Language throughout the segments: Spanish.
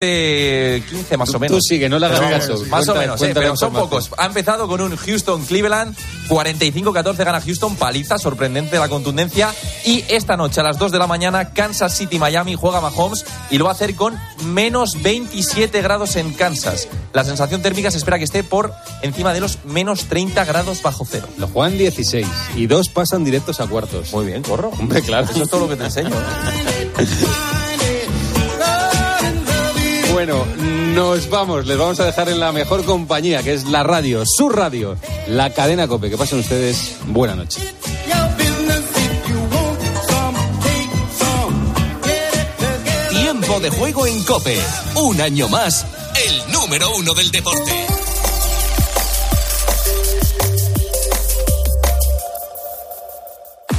15 más o menos. Tú sigue, no le hagas caso. Más o menos, eh, la pero son pocos. Ha empezado con un Houston-Cleveland, 45-14 gana Houston, paliza, sorprendente la contundencia. Y esta noche a las 2 de la mañana, Kansas City-Miami juega Mahomes y lo va a hacer con menos 27 grados en Kansas. La sensación térmica se espera que esté por encima de los menos 30 grados bajo cero. Lo juegan 16 y dos pasan directos a cuartos. Muy bien, corro. Hombre, claro. Eso es todo lo que te enseño. ¿eh? Bueno, nos vamos. Les vamos a dejar en la mejor compañía, que es la radio, su radio, la cadena Cope. Que pasen ustedes buena noche. Tiempo de juego en Cope. Un año más, el número uno del deporte.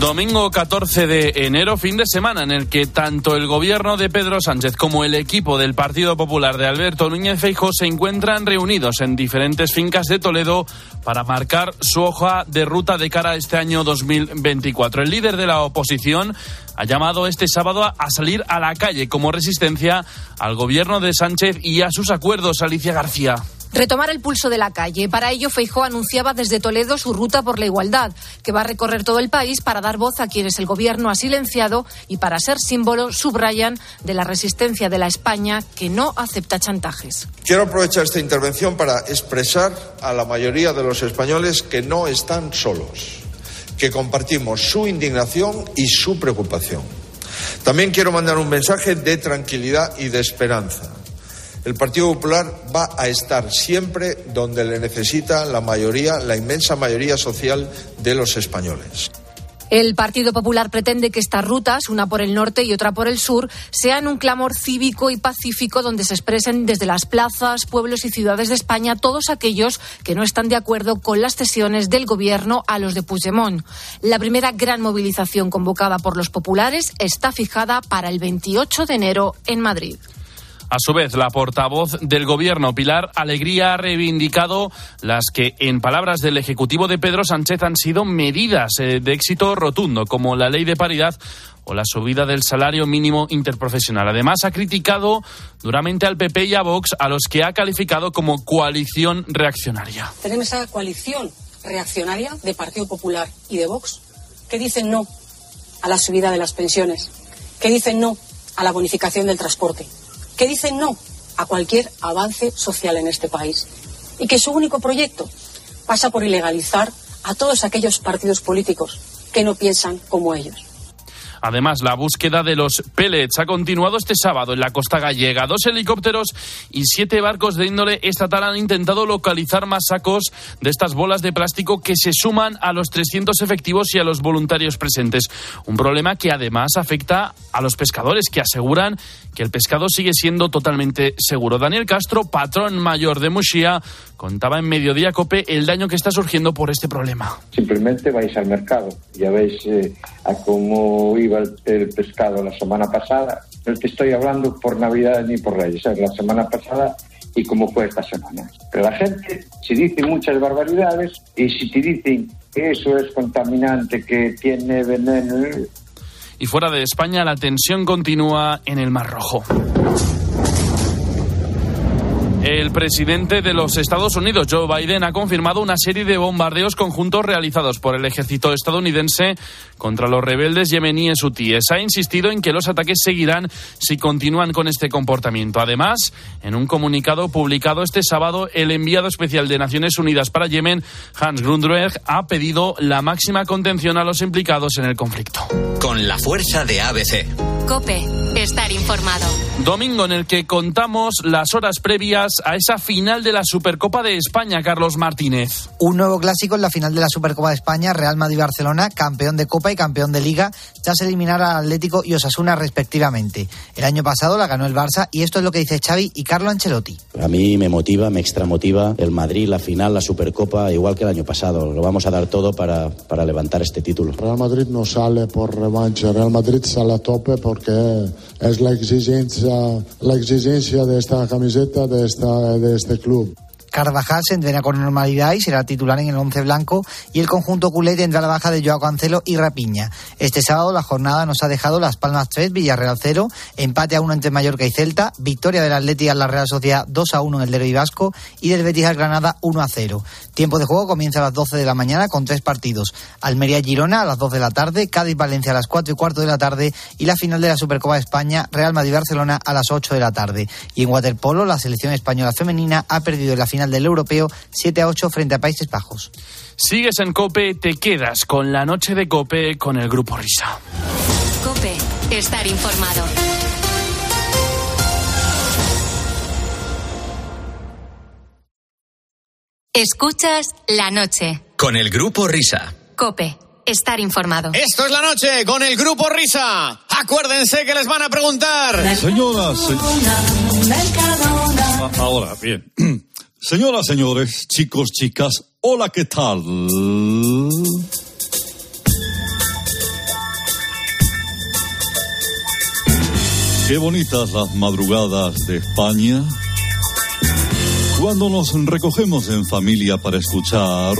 Domingo 14 de enero, fin de semana en el que tanto el gobierno de Pedro Sánchez como el equipo del Partido Popular de Alberto Núñez Feijóo se encuentran reunidos en diferentes fincas de Toledo para marcar su hoja de ruta de cara a este año 2024. El líder de la oposición ha llamado este sábado a a salir a la calle como resistencia al gobierno de Sánchez y a sus acuerdos. Alicia García. Retomar el pulso de la calle. Para ello, Feijó anunciaba desde Toledo su ruta por la igualdad, que va a recorrer todo el país para dar voz a quienes el gobierno ha silenciado y para ser símbolo, subrayan, de la resistencia de la España que no acepta chantajes. Quiero aprovechar esta intervención para expresar a la mayoría de los españoles que no están solos, que compartimos su indignación y su preocupación. También quiero mandar un mensaje de tranquilidad y de esperanza. El Partido Popular va a estar siempre donde le necesita la mayoría, la inmensa mayoría social de los españoles. El Partido Popular pretende que estas rutas, una por el norte y otra por el sur, sean un clamor cívico y pacífico donde se expresen desde las plazas, pueblos y ciudades de España todos aquellos que no están de acuerdo con las cesiones del gobierno a los de Puigdemont. La primera gran movilización convocada por los populares está fijada para el 28 de enero en Madrid. A su vez, la portavoz del Gobierno, Pilar Alegría, ha reivindicado las que, en palabras del Ejecutivo de Pedro Sánchez, han sido medidas eh, de éxito rotundo, como la ley de paridad o la subida del salario mínimo interprofesional. Además, ha criticado duramente al PP y a Vox, a los que ha calificado como coalición reaccionaria. Tenemos esa coalición reaccionaria de Partido Popular y de Vox que dicen no a la subida de las pensiones, que dicen no a la bonificación del transporte, que dicen no a cualquier avance social en este país y que su único proyecto pasa por ilegalizar a todos aquellos partidos políticos que no piensan como ellos. Además, la búsqueda de los pellets ha continuado este sábado en la costa gallega. Dos helicópteros y siete barcos de índole estatal han intentado localizar más sacos de estas bolas de plástico que se suman a los 300 efectivos y a los voluntarios presentes. Un problema que además afecta a los pescadores que aseguran que el pescado sigue siendo totalmente seguro. Daniel Castro, patrón mayor de Muxía, contaba en Mediodía Cope el daño que está surgiendo por este problema. Simplemente vais al mercado. Ya veis eh, a cómo iba el, el pescado la semana pasada. No te estoy hablando por Navidad ni por Reyes, es la semana pasada y cómo fue esta semana. Pero la gente, si dice muchas barbaridades y si te dicen que eso es contaminante, que tiene veneno, Y fuera de España, la tensión continúa en el Mar Rojo. El presidente de los Estados Unidos, Joe Biden, ha confirmado una serie de bombardeos conjuntos realizados por el ejército estadounidense contra los rebeldes yemeníes hutíes. Ha insistido en que los ataques seguirán si continúan con este comportamiento. Además, en un comunicado publicado este sábado, el enviado especial de Naciones Unidas para Yemen, Hans Grundberg, ha pedido la máxima contención a los implicados en el conflicto. Con la fuerza de ABC. Cope, estar informado. Domingo en el que contamos las horas previas a esa final de la Supercopa de España, Carlos Martínez. Un nuevo clásico en la final de la Supercopa de España, Real Madrid-Barcelona, campeón de Copa y campeón de Liga, tras eliminar al Atlético y Osasuna respectivamente. El año pasado la ganó el Barça y esto es lo que dice Xavi y Carlo Ancelotti. A mí me motiva, me extramotiva el Madrid, la final, la Supercopa, igual que el año pasado. Lo vamos a dar todo para, para levantar este título. Real Madrid no sale por revancha, Real Madrid sale a tope porque es la exigencia, la exigencia de esta camiseta, de, esta, de este club. Carvajal se entrena con normalidad y será titular en el once blanco y el conjunto culé tendrá la baja de Joao Cancelo y Rapiña. Este sábado la jornada nos ha dejado Las Palmas 3, Villarreal 0, empate a 1 entre Mallorca y Celta, victoria del Atlético en la Real Sociedad 2 a 1 en el Derby Vasco y del Betis al Granada 1 a 0. Tiempo de juego comienza a las 12 de la mañana con tres partidos. Almería-Girona a las 2 de la tarde, Cádiz-Valencia a las 4 y cuarto de la tarde y la final de la Supercopa de España, Real Madrid-Barcelona a las 8 de la tarde. Y en waterpolo, la selección española femenina ha perdido en la final del europeo 7 a 8 frente a Países Bajos. Sigues en Cope, te quedas con la noche de Cope con el Grupo Risa. Cope, estar informado. Escuchas la noche. Con el Grupo Risa. Cope, estar informado. Esto es la noche con el Grupo Risa. Acuérdense que les van a preguntar. Señoras, se- Ah, ahora, bien. Señoras, señores, chicos, chicas, hola, ¿qué tal? Qué bonitas las madrugadas de España. Cuando nos recogemos en familia para escuchar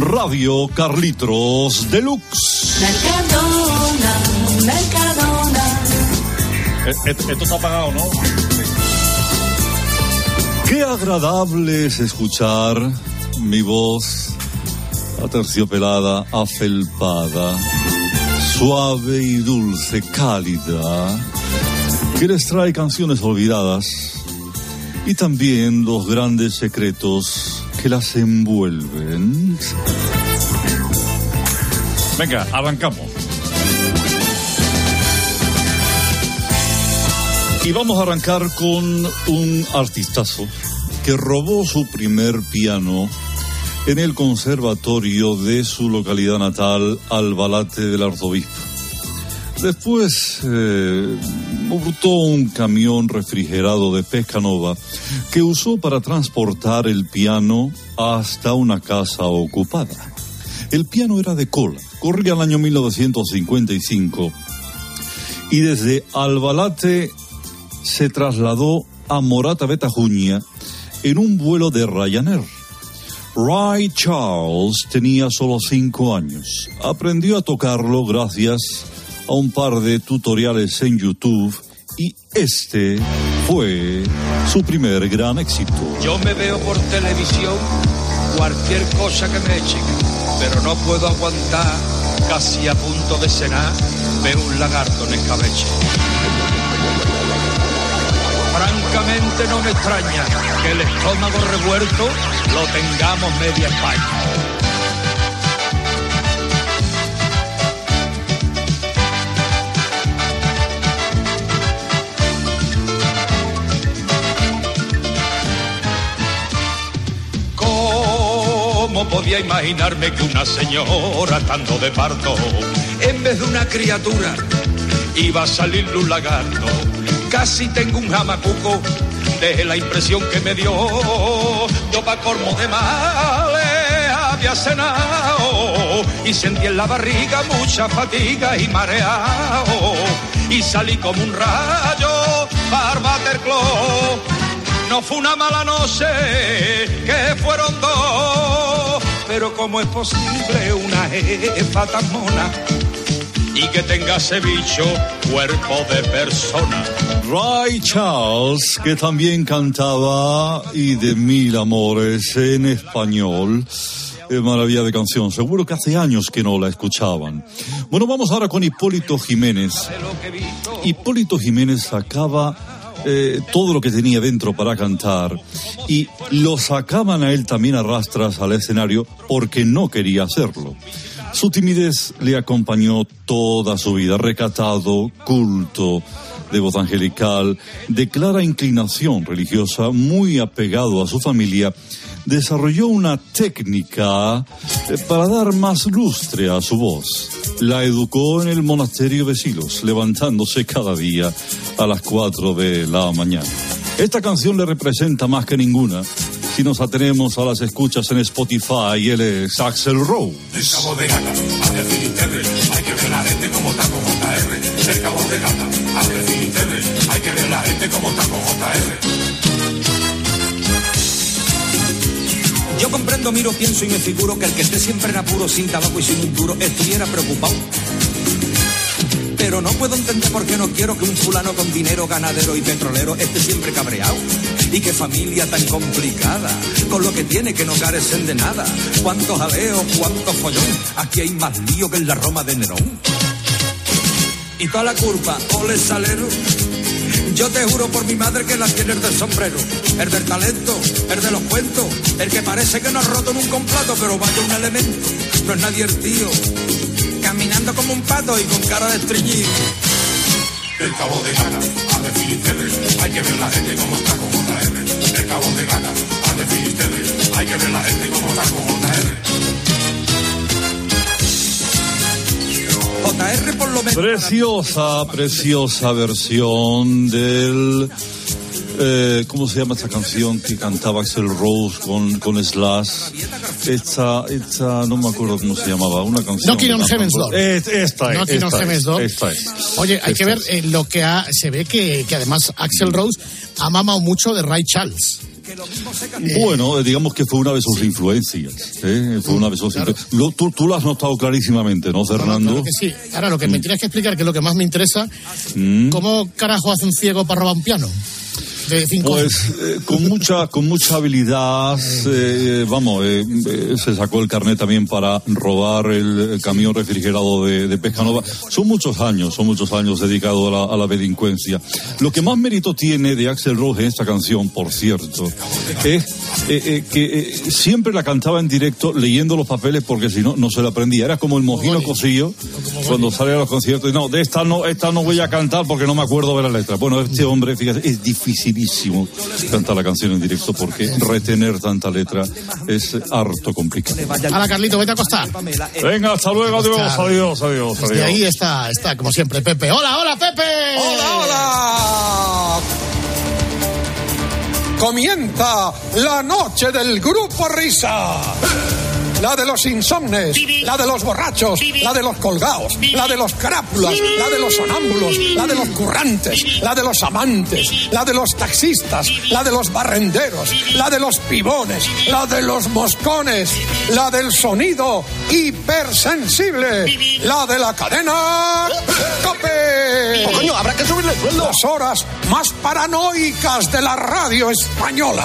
Radio Carlitos Deluxe. Mercadona, Mercadona. Eh, eh, Esto está apagado, ¿no? Qué agradable es escuchar mi voz aterciopelada, afelpada, suave y dulce, cálida, que les trae canciones olvidadas y también los grandes secretos que las envuelven. Venga, arrancamos. Y vamos a arrancar con un artistazo que robó su primer piano en el conservatorio de su localidad natal, Albalate del Arzobispo. Después eh, un camión refrigerado de Pescanova que usó para transportar el piano hasta una casa ocupada. El piano era de cola, corría el año 1955 y desde Albalate se trasladó a Morata Betajuña en un vuelo de Ryanair. Ray Charles tenía solo cinco años. Aprendió a tocarlo gracias a un par de tutoriales en YouTube y este fue su primer gran éxito. Yo me veo por televisión cualquier cosa que me echen, pero no puedo aguantar, casi a punto de cenar, ver un lagarto en escabeche. Francamente no me extraña que el estómago revuelto lo tengamos media España. ¿Cómo podía imaginarme que una señora estando de parto, en vez de una criatura, iba a salir un lagarto? Casi tengo un jamacuco de la impresión que me dio. Yo pa' colmo de males había cenado y sentí en la barriga mucha fatiga y mareado. Y salí como un rayo para Waterclaw. No fue una mala noche, que fueron dos. Pero ¿cómo es posible una jefa tan mona y que tenga ese bicho cuerpo de persona? Ray Charles, que también cantaba y de mil amores en español. Maravilla de canción. Seguro que hace años que no la escuchaban. Bueno, vamos ahora con Hipólito Jiménez. Hipólito Jiménez sacaba eh, todo lo que tenía dentro para cantar y lo sacaban a él también a rastras al escenario porque no quería hacerlo. Su timidez le acompañó toda su vida, recatado, culto, de voz angelical, de clara inclinación religiosa, muy apegado a su familia, desarrolló una técnica eh, para dar más lustre a su voz. La educó en el monasterio de Silos, levantándose cada día a las 4 de la mañana. Esta canción le representa más que ninguna si nos atenemos a las escuchas en Spotify y él es Axel Rose. El cabo de gata, hace Filisterre, hay que ver la gente como taco JR. El cabo de gata, hace Filisterre, hay que ver la gente como taco JR. Yo comprendo, miro, pienso y me figuro que el que esté siempre en apuro, sin tabaco y sin un duro, estuviera preocupado. Pero no puedo entender por qué no quiero que un fulano con dinero, ganadero y petrolero esté siempre cabreado. Y qué familia tan complicada, con lo que tiene que no carecen de nada. Cuántos jaleos, cuánto follón, aquí hay más lío que en la Roma de Nerón. Y toda la culpa, ole salero. Yo te juro por mi madre que la tiene el del sombrero, el del talento, el de los cuentos, el que parece que no ha roto nunca un plato, pero vaya un elemento, no es nadie el tío, caminando como un pato y con cara de estreñido. El cabo de gata, hace Filisterre, hay que ver la gente como está con JR. El cabo de gata, hace Filisterre, hay que ver la gente como está con JR. JR por lo menos. Preciosa, preciosa versión del. Eh, ¿Cómo se llama esta canción que cantaba Axel Rose con, con Slash? Esta, esta, no me acuerdo cómo se llamaba, una canción. Knocking on Heaven's Door. Es- esta es. Knocking on esta Heaven's Door. esta es. Oye, hay que Esta ver es. eh, lo que ha, se ve que, que además Axel Rose ha mamado mucho de Ray Charles. Bueno, eh, digamos que fue una de sus influencias. ¿eh? Fue una de sus. Lo- tú, tú lo has notado clarísimamente, ¿no, Fernando? Claro que sí. Ahora, lo que me tienes que explicar, que es lo que más me interesa, Mm. ¿cómo carajo hace un ciego para robar un piano? De cinco Pues eh, con mucha con mucha habilidad, eh, vamos, eh, eh, se sacó el carnet también para robar el, el camión refrigerado de, de Pescanova. Son muchos años, son muchos años dedicados a la, a la delincuencia. Lo que más mérito tiene de Axel Rose en esta canción, por cierto, es que siempre la cantaba en directo leyendo los papeles porque si no, no se la aprendía. Era como el mojino cosillo cuando sale a los conciertos. y, No, de esta no, esta no voy a cantar porque no me acuerdo de la letra. Bueno, este hombre, fíjate, es dificilísimo cantar la canción en directo porque retener tanta letra es harto complicado. Ahora, Carlito, vete a acostar. Venga, hasta luego, adiós, adiós, adiós. Adiós. ahí está, está, como siempre, Pepe. ¡Hola, hola, Pepe! ¡Hola, hola! Comienza la noche del grupo Risa. La de los insomnes, la de los borrachos, la de los colgados, la de los crápulas, la de los sonámbulos, la de los currantes, la de los amantes, la de los taxistas, la de los barrenderos, la de los pibones, la de los moscones, la del sonido hipersensible, la de la cadena ¡Cope! Oh, coño, habrá que subirle el sueldo. Las horas más paranoicas de la radio española.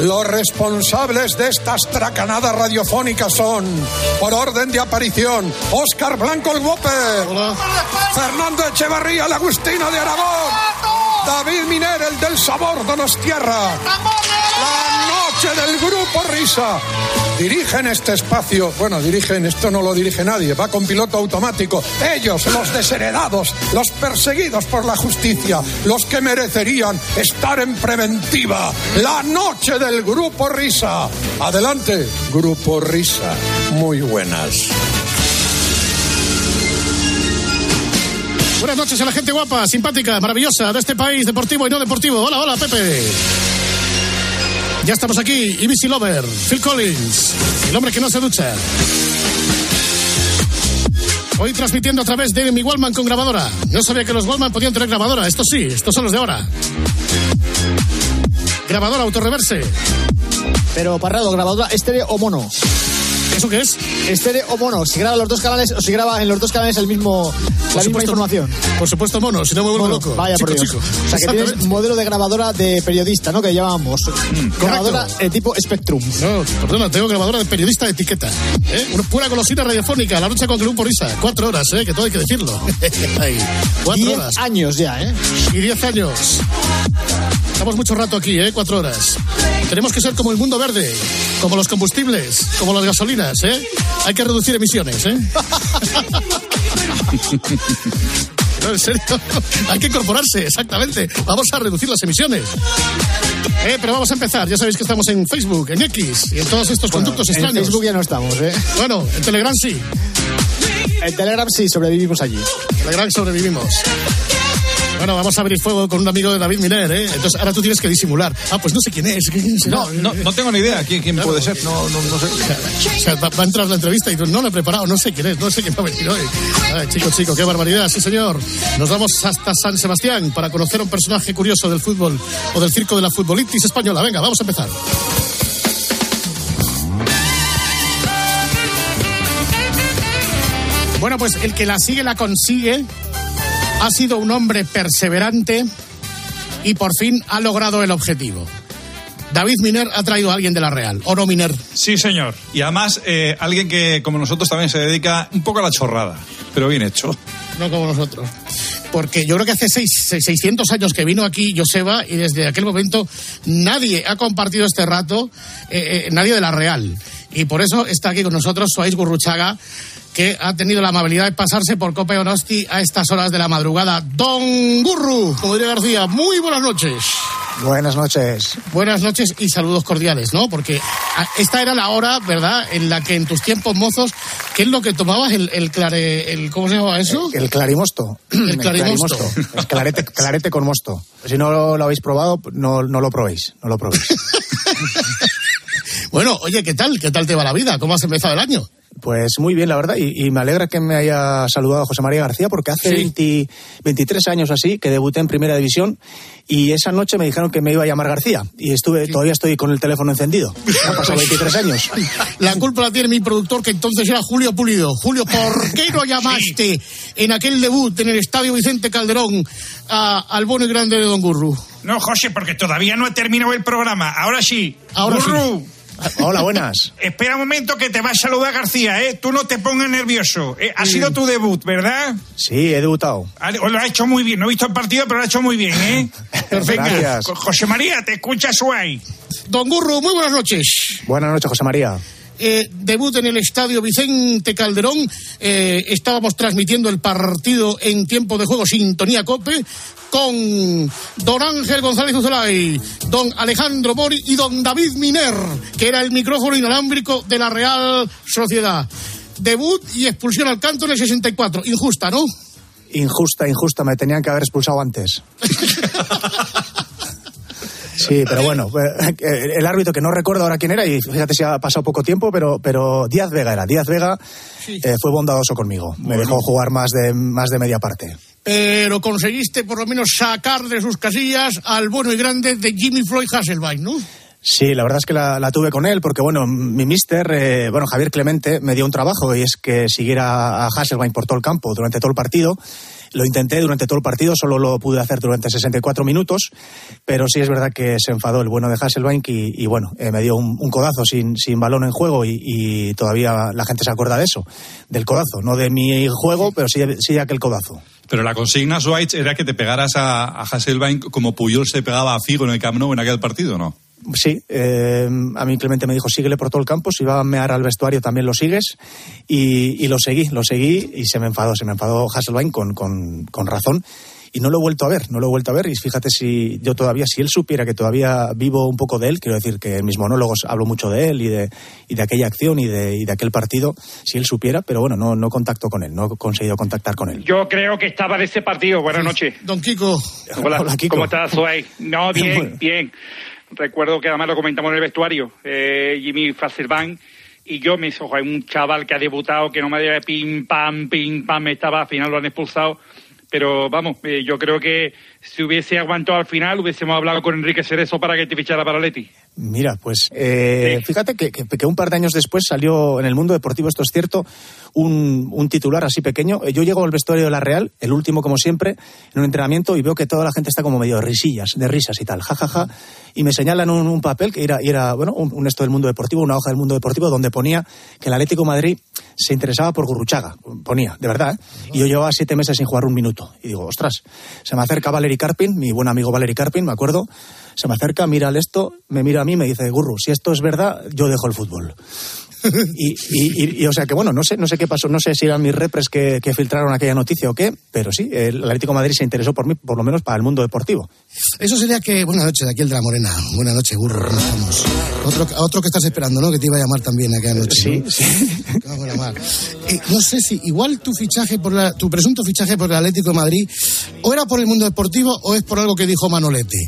Los responsables de estas tracanadas radiofónicas son, por orden de aparición, Óscar Blanco el Whopper, Fernando Echevarría el Agustino de Aragón, David Miner el del Sabor Donostierra, la noche del Grupo Risa. Dirigen este espacio, bueno, dirigen, esto no lo dirige nadie, va con piloto automático. Ellos, los desheredados, los perseguidos por la justicia, los que merecerían estar en preventiva. La noche del Grupo Risa. Adelante, Grupo Risa. Muy buenas. Buenas noches a la gente guapa, simpática, maravillosa de este país, deportivo y no deportivo. Hola, hola, Pepe. Ya estamos aquí, Ibisi Lover, Phil Collins, el hombre que no se ducha. Hoy transmitiendo a través de mi Wallman con grabadora. No sabía que los Wallman podían tener grabadora. Estos sí, estos son los de ahora. Grabadora autorreverse. Pero Parrado, grabadora estéreo o mono. ¿Eso qué es? Estéreo o mono, si graba los dos canales o si graba en los dos canales el mismo, la misma información. Por supuesto, mono, si no me vuelvo Mono, loco. Vaya por Chico, Dios. chico. O sea que tienes modelo de grabadora de periodista, ¿no? Que llamamos. grabadora eh, tipo Spectrum. No, perdona, tengo grabadora de periodista de etiqueta. ¿eh? Una pura golosina radiofónica, la noche con Grupo Risa. Cuatro horas, ¿eh? que todo hay que decirlo. Ay, cuatro Diez horas. años ya, ¿eh? Y diez años. Estamos mucho rato aquí, ¿eh? Cuatro horas. Tenemos que ser como el mundo verde, como los combustibles, como las gasolinas, ¿eh? Hay que reducir emisiones, ¿eh? No, en serio, hay que incorporarse, exactamente. Vamos a reducir las emisiones. Eh, pero vamos a empezar. Ya sabéis que estamos en Facebook, en X y en todos estos conductos En extraños. Facebook ya no estamos, ¿eh? Bueno, en Telegram sí. En Telegram sí sobrevivimos allí. Telegram sobrevivimos. Bueno, vamos a abrir fuego con un amigo de David Miner, ¿eh? Entonces ahora tú tienes que disimular. Ah, pues no sé quién es. No, no, no tengo ni idea quién, quién puede ser. No, no, no sé. O sea, va, va a entrar la entrevista y no lo he preparado, no sé quién es, no sé quién va a venir hoy. Ay, chico, chico, qué barbaridad, sí señor. Nos vamos hasta San Sebastián para conocer a un personaje curioso del fútbol o del circo de la futbolitis española. Venga, vamos a empezar. Bueno, pues el que la sigue la consigue ha sido un hombre perseverante y por fin ha logrado el objetivo. David Miner ha traído a alguien de la Real, ¿o no Miner? Sí, señor. Y además, eh, alguien que, como nosotros, también se dedica un poco a la chorrada, pero bien hecho. No como nosotros. Porque yo creo que hace seis, seis- 600 años que vino aquí Joseba y desde aquel momento nadie ha compartido este rato, eh, eh, nadie de la Real. Y por eso está aquí con nosotros Suárez Gurruchaga, que ha tenido la amabilidad de pasarse por Cope Onosti a estas horas de la madrugada. Don Gurru, como diría García, muy buenas noches. Buenas noches. Buenas noches y saludos cordiales, ¿no? Porque ah, esta era la hora, ¿verdad?, en la que en tus tiempos mozos, ¿qué es lo que tomabas? El, el clare, el, ¿cómo se llama eso? El clarimosto. El clarimosto. Es clarete, clarete con mosto. Si no lo, lo habéis probado, no, no lo probéis. No lo probéis. Bueno, oye, ¿qué tal? ¿Qué tal te va la vida? ¿Cómo has empezado el año? Pues muy bien, la verdad, y, y me alegra que me haya saludado José María García, porque hace Sí. 20 23 años así que debuté en Primera División y esa noche me dijeron que me iba a llamar García y estuve todavía estoy con el teléfono encendido. Han pasado 23 años. La culpa la tiene mi productor, que entonces era Julio Pulido. Julio, ¿por qué no llamaste en aquel debut en el Estadio Vicente Calderón a- al bueno y grande de Don Gurru? No, José, porque todavía no ha terminado el programa. Ahora sí. Ahora sí. Hola, buenas. Espera un momento que te va a saludar García, ¿eh? Tú no te pongas nervioso. Eh, Ha sido tu debut, ¿verdad? Sí, he debutado. Ha- Lo ha hecho muy bien. No he visto el partido, pero lo ha hecho muy bien, ¿eh? Perfecto. Gracias. Jo- José María, te escucha Suay. Don Gurru, muy buenas noches. Buenas noches, José María. Eh, debut en el Estadio Vicente Calderón. Eh, estábamos transmitiendo el partido en tiempo de juego Sintonía Cope con don Ángel González Uzolay, don Alejandro Mori y don David Miner, que era el micrófono inalámbrico de la Real Sociedad. Debut y expulsión al canto en el 64. Injusta, ¿no? Injusta, injusta, me tenían que haber expulsado antes. Sí, pero bueno, eh, el árbitro que no recuerdo ahora quién era, y fíjate si ha pasado poco tiempo, pero, pero Díaz Vega era. Díaz Vega eh, fue bondadoso conmigo. Me dejó jugar más de, más de media parte. Pero conseguiste por lo menos sacar de sus casillas al bueno y grande de Jimmy Floyd Hasselbein, ¿no? Sí, la verdad es que la, la tuve con él porque, bueno, mi mister, eh, bueno, Javier Clemente, me dio un trabajo y es que siguiera a Hasselbein por todo el campo durante todo el partido. Lo intenté durante todo el partido, solo lo pude hacer durante 64 minutos, pero sí es verdad que se enfadó el bueno de Hasselbein y, bueno, eh, me dio un, codazo sin, sin balón en juego y, todavía la gente se acuerda de eso, del codazo, no de mi juego, pero sí, sí aquel codazo. Pero la consigna, Schweitz, era que te pegaras a, a como Puyol se pegaba a Figo en el Camp Nou en aquel partido, ¿no? Sí, eh, a mí Clemente me dijo, síguele por todo el campo, si va a mear al vestuario también lo sigues, y, y lo seguí, lo seguí, y se me enfadó, se me enfadó Hasselbein con, con, con razón, y no lo he vuelto a ver, no lo he vuelto a ver, y fíjate si yo todavía, si él supiera que todavía vivo un poco de él, quiero decir que en mis monólogos hablo mucho de él y de, y de aquella acción y de, y de aquel partido, si él supiera, pero bueno, no, no contacto con él, no he conseguido contactar con él. Yo creo que estaba de ese partido. Buenas noches. Don Kiko. Hola, Hola, Kiko. ¿cómo estás? No, bien, Bueno. bien. Recuerdo que además lo comentamos en el vestuario. Eh, Jimmy Fasselban y yo me hizo joder, un chaval que ha debutado, que no me había pim, pam, pim, pam, me estaba, al final lo han expulsado. Pero vamos, eh, yo creo que si hubiese aguantado al final, hubiésemos hablado con Enrique Cerezo para que te fichara para Leti. Mira, pues eh, fíjate que, que- que un par de años después salió en el mundo deportivo, esto es cierto, un, un titular así pequeño. Eh, Yo llego al vestuario de la Real, el último como siempre, en un entrenamiento y veo que toda la gente está como medio de risillas, de risas y tal, jajaja, y me señalan un, un papel que era, y era bueno, un, un esto del mundo deportivo, una hoja del mundo deportivo donde ponía que el Atlético de Madrid se interesaba por Gurruchaga, ponía, de verdad, ¿eh? y yo llevaba siete meses sin jugar un minuto. Y digo, ostras, se me acerca Valery Karpin, mi buen amigo Valery Karpin, me acuerdo, se me acerca, mira el esto, me mira a mí y me dice, Gurru, si esto es verdad, yo dejo el fútbol. Y, y- y- y, o sea que bueno, no sé, no sé qué pasó, no sé si eran mis repres que, que filtraron aquella noticia o qué, pero sí, el Atlético de Madrid se interesó por mí, por lo menos para el mundo deportivo. Eso sería que. Buenas noches, aquí el de la Morena. Buenas noches, burro. ¿Cómo estamos? Otro, otro que estás esperando, ¿no? Que te iba a llamar también aquella noche. Sí, ¿no? sí. Te vamos a llamar. Eh, no sé si igual tu fichaje por la, tu presunto fichaje por el Atlético de Madrid o era por el mundo deportivo o es por algo que dijo Manolete.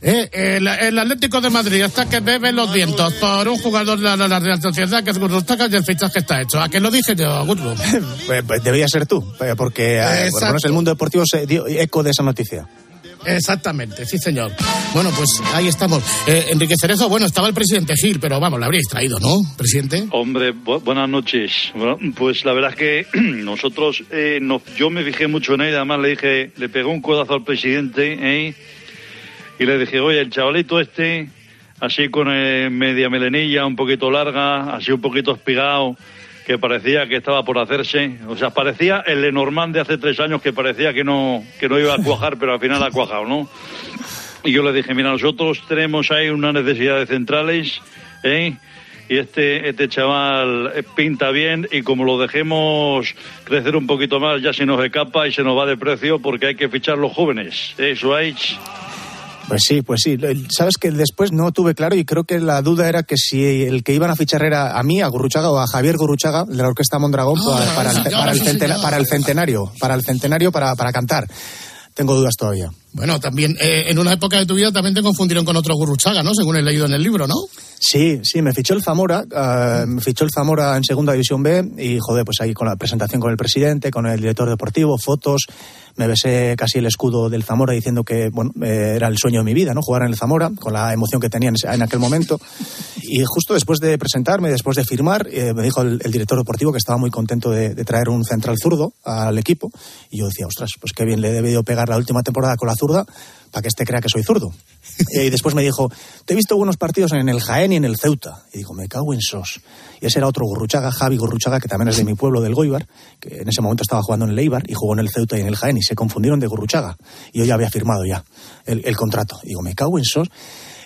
Eh, el, el Atlético de Madrid hasta que bebe los vientos por un jugador de la, la Real Sociedad que es Gurrustaca y el fichaje está hecho. ¿A qué lo dije yo, Gurru? Pues, pues debía ser tú, eh, porque eh, por lo menos el mundo deportivo se dio eco de esa noticia. Exactamente, sí señor. Bueno, pues ahí estamos. Eh, Enrique Cerezo, bueno, estaba el presidente Gil, pero vamos, lo habríais traído, ¿no, presidente? Hombre, bu- buenas noches. Bueno, pues la verdad es que nosotros, eh, nos- yo me fijé mucho en él, además le dije, le pegó un codazo al presidente, ¿eh? Y le dije, oye, el chavalito este, así con eh, media melenilla, un poquito larga, así un poquito espigado, que parecía que estaba por hacerse, o sea, parecía el Lenormand de hace tres años que parecía que no, que no iba a cuajar, pero al final ha cuajado, ¿no? Y yo le dije, mira, nosotros tenemos ahí una necesidad de centrales, ¿eh? Y este, este chaval eh, pinta bien y como lo dejemos crecer un poquito más, ya se nos escapa y se nos va de precio porque hay que fichar los jóvenes. Eso hay. Pues sí, pues sí. Sabes que después no tuve claro y creo que la duda era que si el que iban a fichar era a mí, a Gurruchaga o a Javier Gurruchaga, de la Orquesta Mondragón, para, para el, para el centena- para el centenario, para el centenario para, para cantar. Tengo dudas todavía. Bueno, también eh, en una época de tu vida también te confundieron con otro Gurruchaga, ¿no? Según he leído en el libro, ¿no? Sí, sí, me fichó el Zamora, eh, me fichó el Zamora en Segunda División B y, joder, pues ahí con la presentación con el presidente, con el director deportivo, fotos, me besé casi el escudo del Zamora diciendo que, bueno, eh, era el sueño de mi vida, ¿no? Jugar en el Zamora, con la emoción que tenía en, aquel momento. Y justo después de presentarme, después de firmar, eh, me dijo el, el director deportivo que estaba muy contento de, de traer un central zurdo al equipo. Y yo decía, ostras, pues qué bien le he debido pegar la última temporada con la zurda para que este crea que soy zurdo. Y después me dijo, te he visto buenos partidos en el Jaén y en el Ceuta. Y digo, me cago en sos. Y ese era otro Gurruchaga, Javi Gurruchaga, que también es de mi pueblo, del Goibar, que en ese momento estaba jugando en el Eibar y jugó en el Ceuta y en el Jaén y se confundieron de Gurruchaga. Y yo ya había firmado ya el, contrato. Y digo, me cago en sos.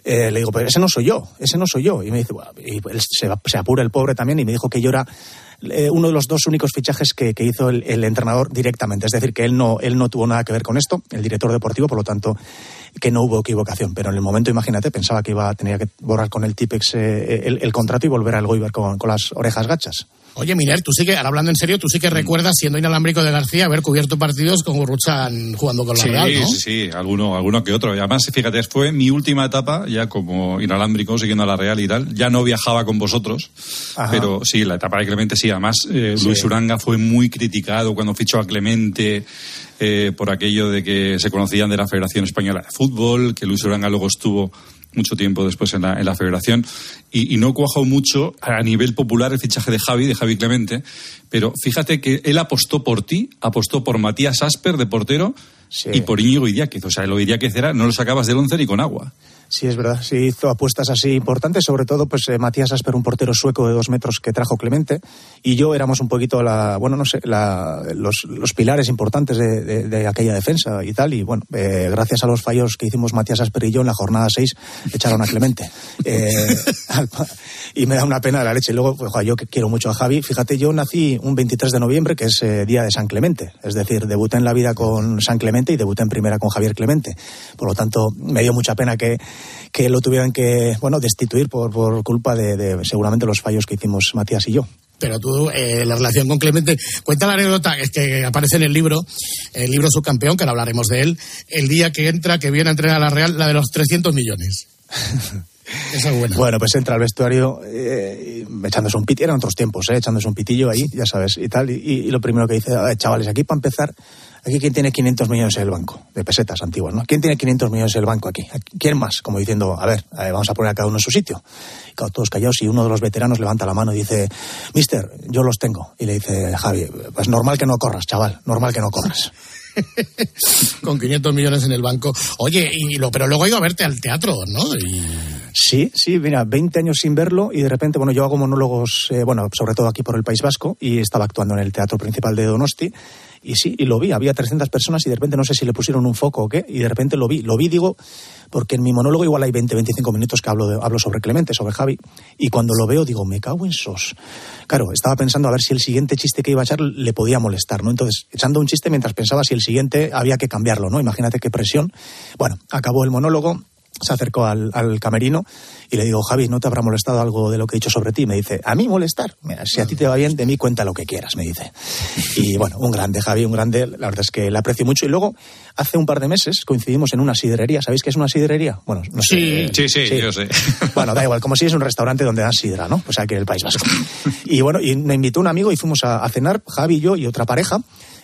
Eh, le digo, pero ese no soy yo, ese no soy yo. Y me dice, se, se apura el pobre también y me dijo que yo era eh, uno de los dos únicos fichajes que, que hizo el, entrenador directamente. Es decir, que él no, él no tuvo nada que ver con esto, el director deportivo, por lo tanto, que no hubo equivocación. Pero en el momento, imagínate, pensaba que iba tenía que borrar con el Tipex eh, el, contrato y volver al Goiber con, con las orejas gachas. Oye, Miner, tú sí que, ahora hablando en serio, tú sí que recuerdas, siendo inalámbrico de García, haber cubierto partidos con Gurrucha jugando con la Sí, Real, ¿no? sí, sí, alguno, alguno que otro. Y además, fíjate, fue mi última etapa ya como inalámbrico, siguiendo a la Real y tal. Ya no viajaba con vosotros, Ajá. pero sí, la etapa de Clemente sí. Además, eh, Luis Uranga fue muy criticado cuando fichó a Clemente eh, por aquello de que se conocían de la Federación Española de Fútbol, que Luis Uranga luego estuvo mucho tiempo después en la, en la federación y, y no cuajó mucho a nivel popular el fichaje de Javi, de Javi Clemente, pero fíjate que él apostó por ti, apostó por Matías Asper de portero y por Íñigo Idiáquez, o sea, lo Idiáquez era, no lo sacabas del once ni con agua. Sí, es verdad. Sí, hizo apuestas así importantes, sobre todo, pues eh, Matías Asper, un portero sueco de dos metros que trajo Clemente, y yo éramos un poquito la, bueno, no sé, la, los, los pilares importantes de, de- de aquella defensa y tal, y bueno, eh, gracias a los fallos que hicimos Matías Asper y yo en la jornada 6, echaron a Clemente. Eh, y me da una pena de la leche. Y luego, pues, yo que quiero mucho a Javi, fíjate, yo nací un 23 de noviembre, que es eh, día de San Clemente, es decir, debuté en la vida con San Clemente y debuté en primera con Javier Clemente. Por lo tanto, me dio mucha pena que, que lo tuvieran que, bueno, destituir por, por culpa de, de seguramente los fallos que hicimos Matías y yo. Pero tú, eh, la relación con Clemente, cuenta la anécdota, es que aparece en el libro, el libro subcampeón, que ahora hablaremos de él, el día que entra, que viene a entrenar a la Real, la de los 300 millones. Esa es buena. Bueno, pues entra al vestuario eh, echándose un pitillo, eran otros tiempos, eh, echándose un pitillo ahí, ya sabes, y tal. Y, y lo primero que dice, "A ver, chavales, aquí para empezar Aquí, ¿quién tiene 500 millones en el banco? De pesetas antiguas, ¿no? ¿Quién tiene 500 millones en el banco aquí? ¿Quién más? Como diciendo, a ver, vamos a poner a cada uno en su sitio. Y claro, todos callados y uno de los veteranos levanta la mano y dice, Mister, yo los tengo. Y le dice, Javi, pues normal que no corras, chaval, normal que no corras. Con 500 millones en el banco. Oye, y lo, pero luego he ido a verte al teatro, ¿no? Y... Sí, sí, mira, 20 años sin verlo y de repente, bueno, yo hago monólogos, eh, bueno, sobre todo aquí por el País Vasco y estaba actuando en el Teatro Principal de Donosti y sí, y lo vi, había 300 personas y de repente no sé si le pusieron un foco o qué, y de repente lo vi, lo vi, digo, porque en mi monólogo igual hay 20, 25 minutos que hablo, de, hablo sobre Clemente, sobre Javi, y cuando lo veo digo, me cago en sos. Claro, estaba pensando a ver si el siguiente chiste que iba a echar le podía molestar, ¿no? Entonces, echando un chiste mientras pensaba si el siguiente había que cambiarlo, ¿no? Imagínate qué presión. Bueno, acabó el monólogo, se acercó al, al, camerino y le digo, Javi, ¿no te habrá molestado algo de lo que he dicho sobre ti? Me dice, ¿a mí molestar? Mira, si a ti te va bien, de mí cuenta lo que quieras, me dice. Y bueno, un grande, Javi, un grande, la verdad es que le aprecio mucho. Y luego, hace un par de meses coincidimos en una sidrería. ¿Sabéis qué es una sidrería? Bueno, no sé. Sí, sí, sí, sí. yo sé. Bueno, da igual, como si es un restaurante donde dan sidra, ¿no? Pues aquí en el País Vasco. Y bueno, y me invitó un amigo y fuimos a, a cenar, Javi y yo y otra pareja.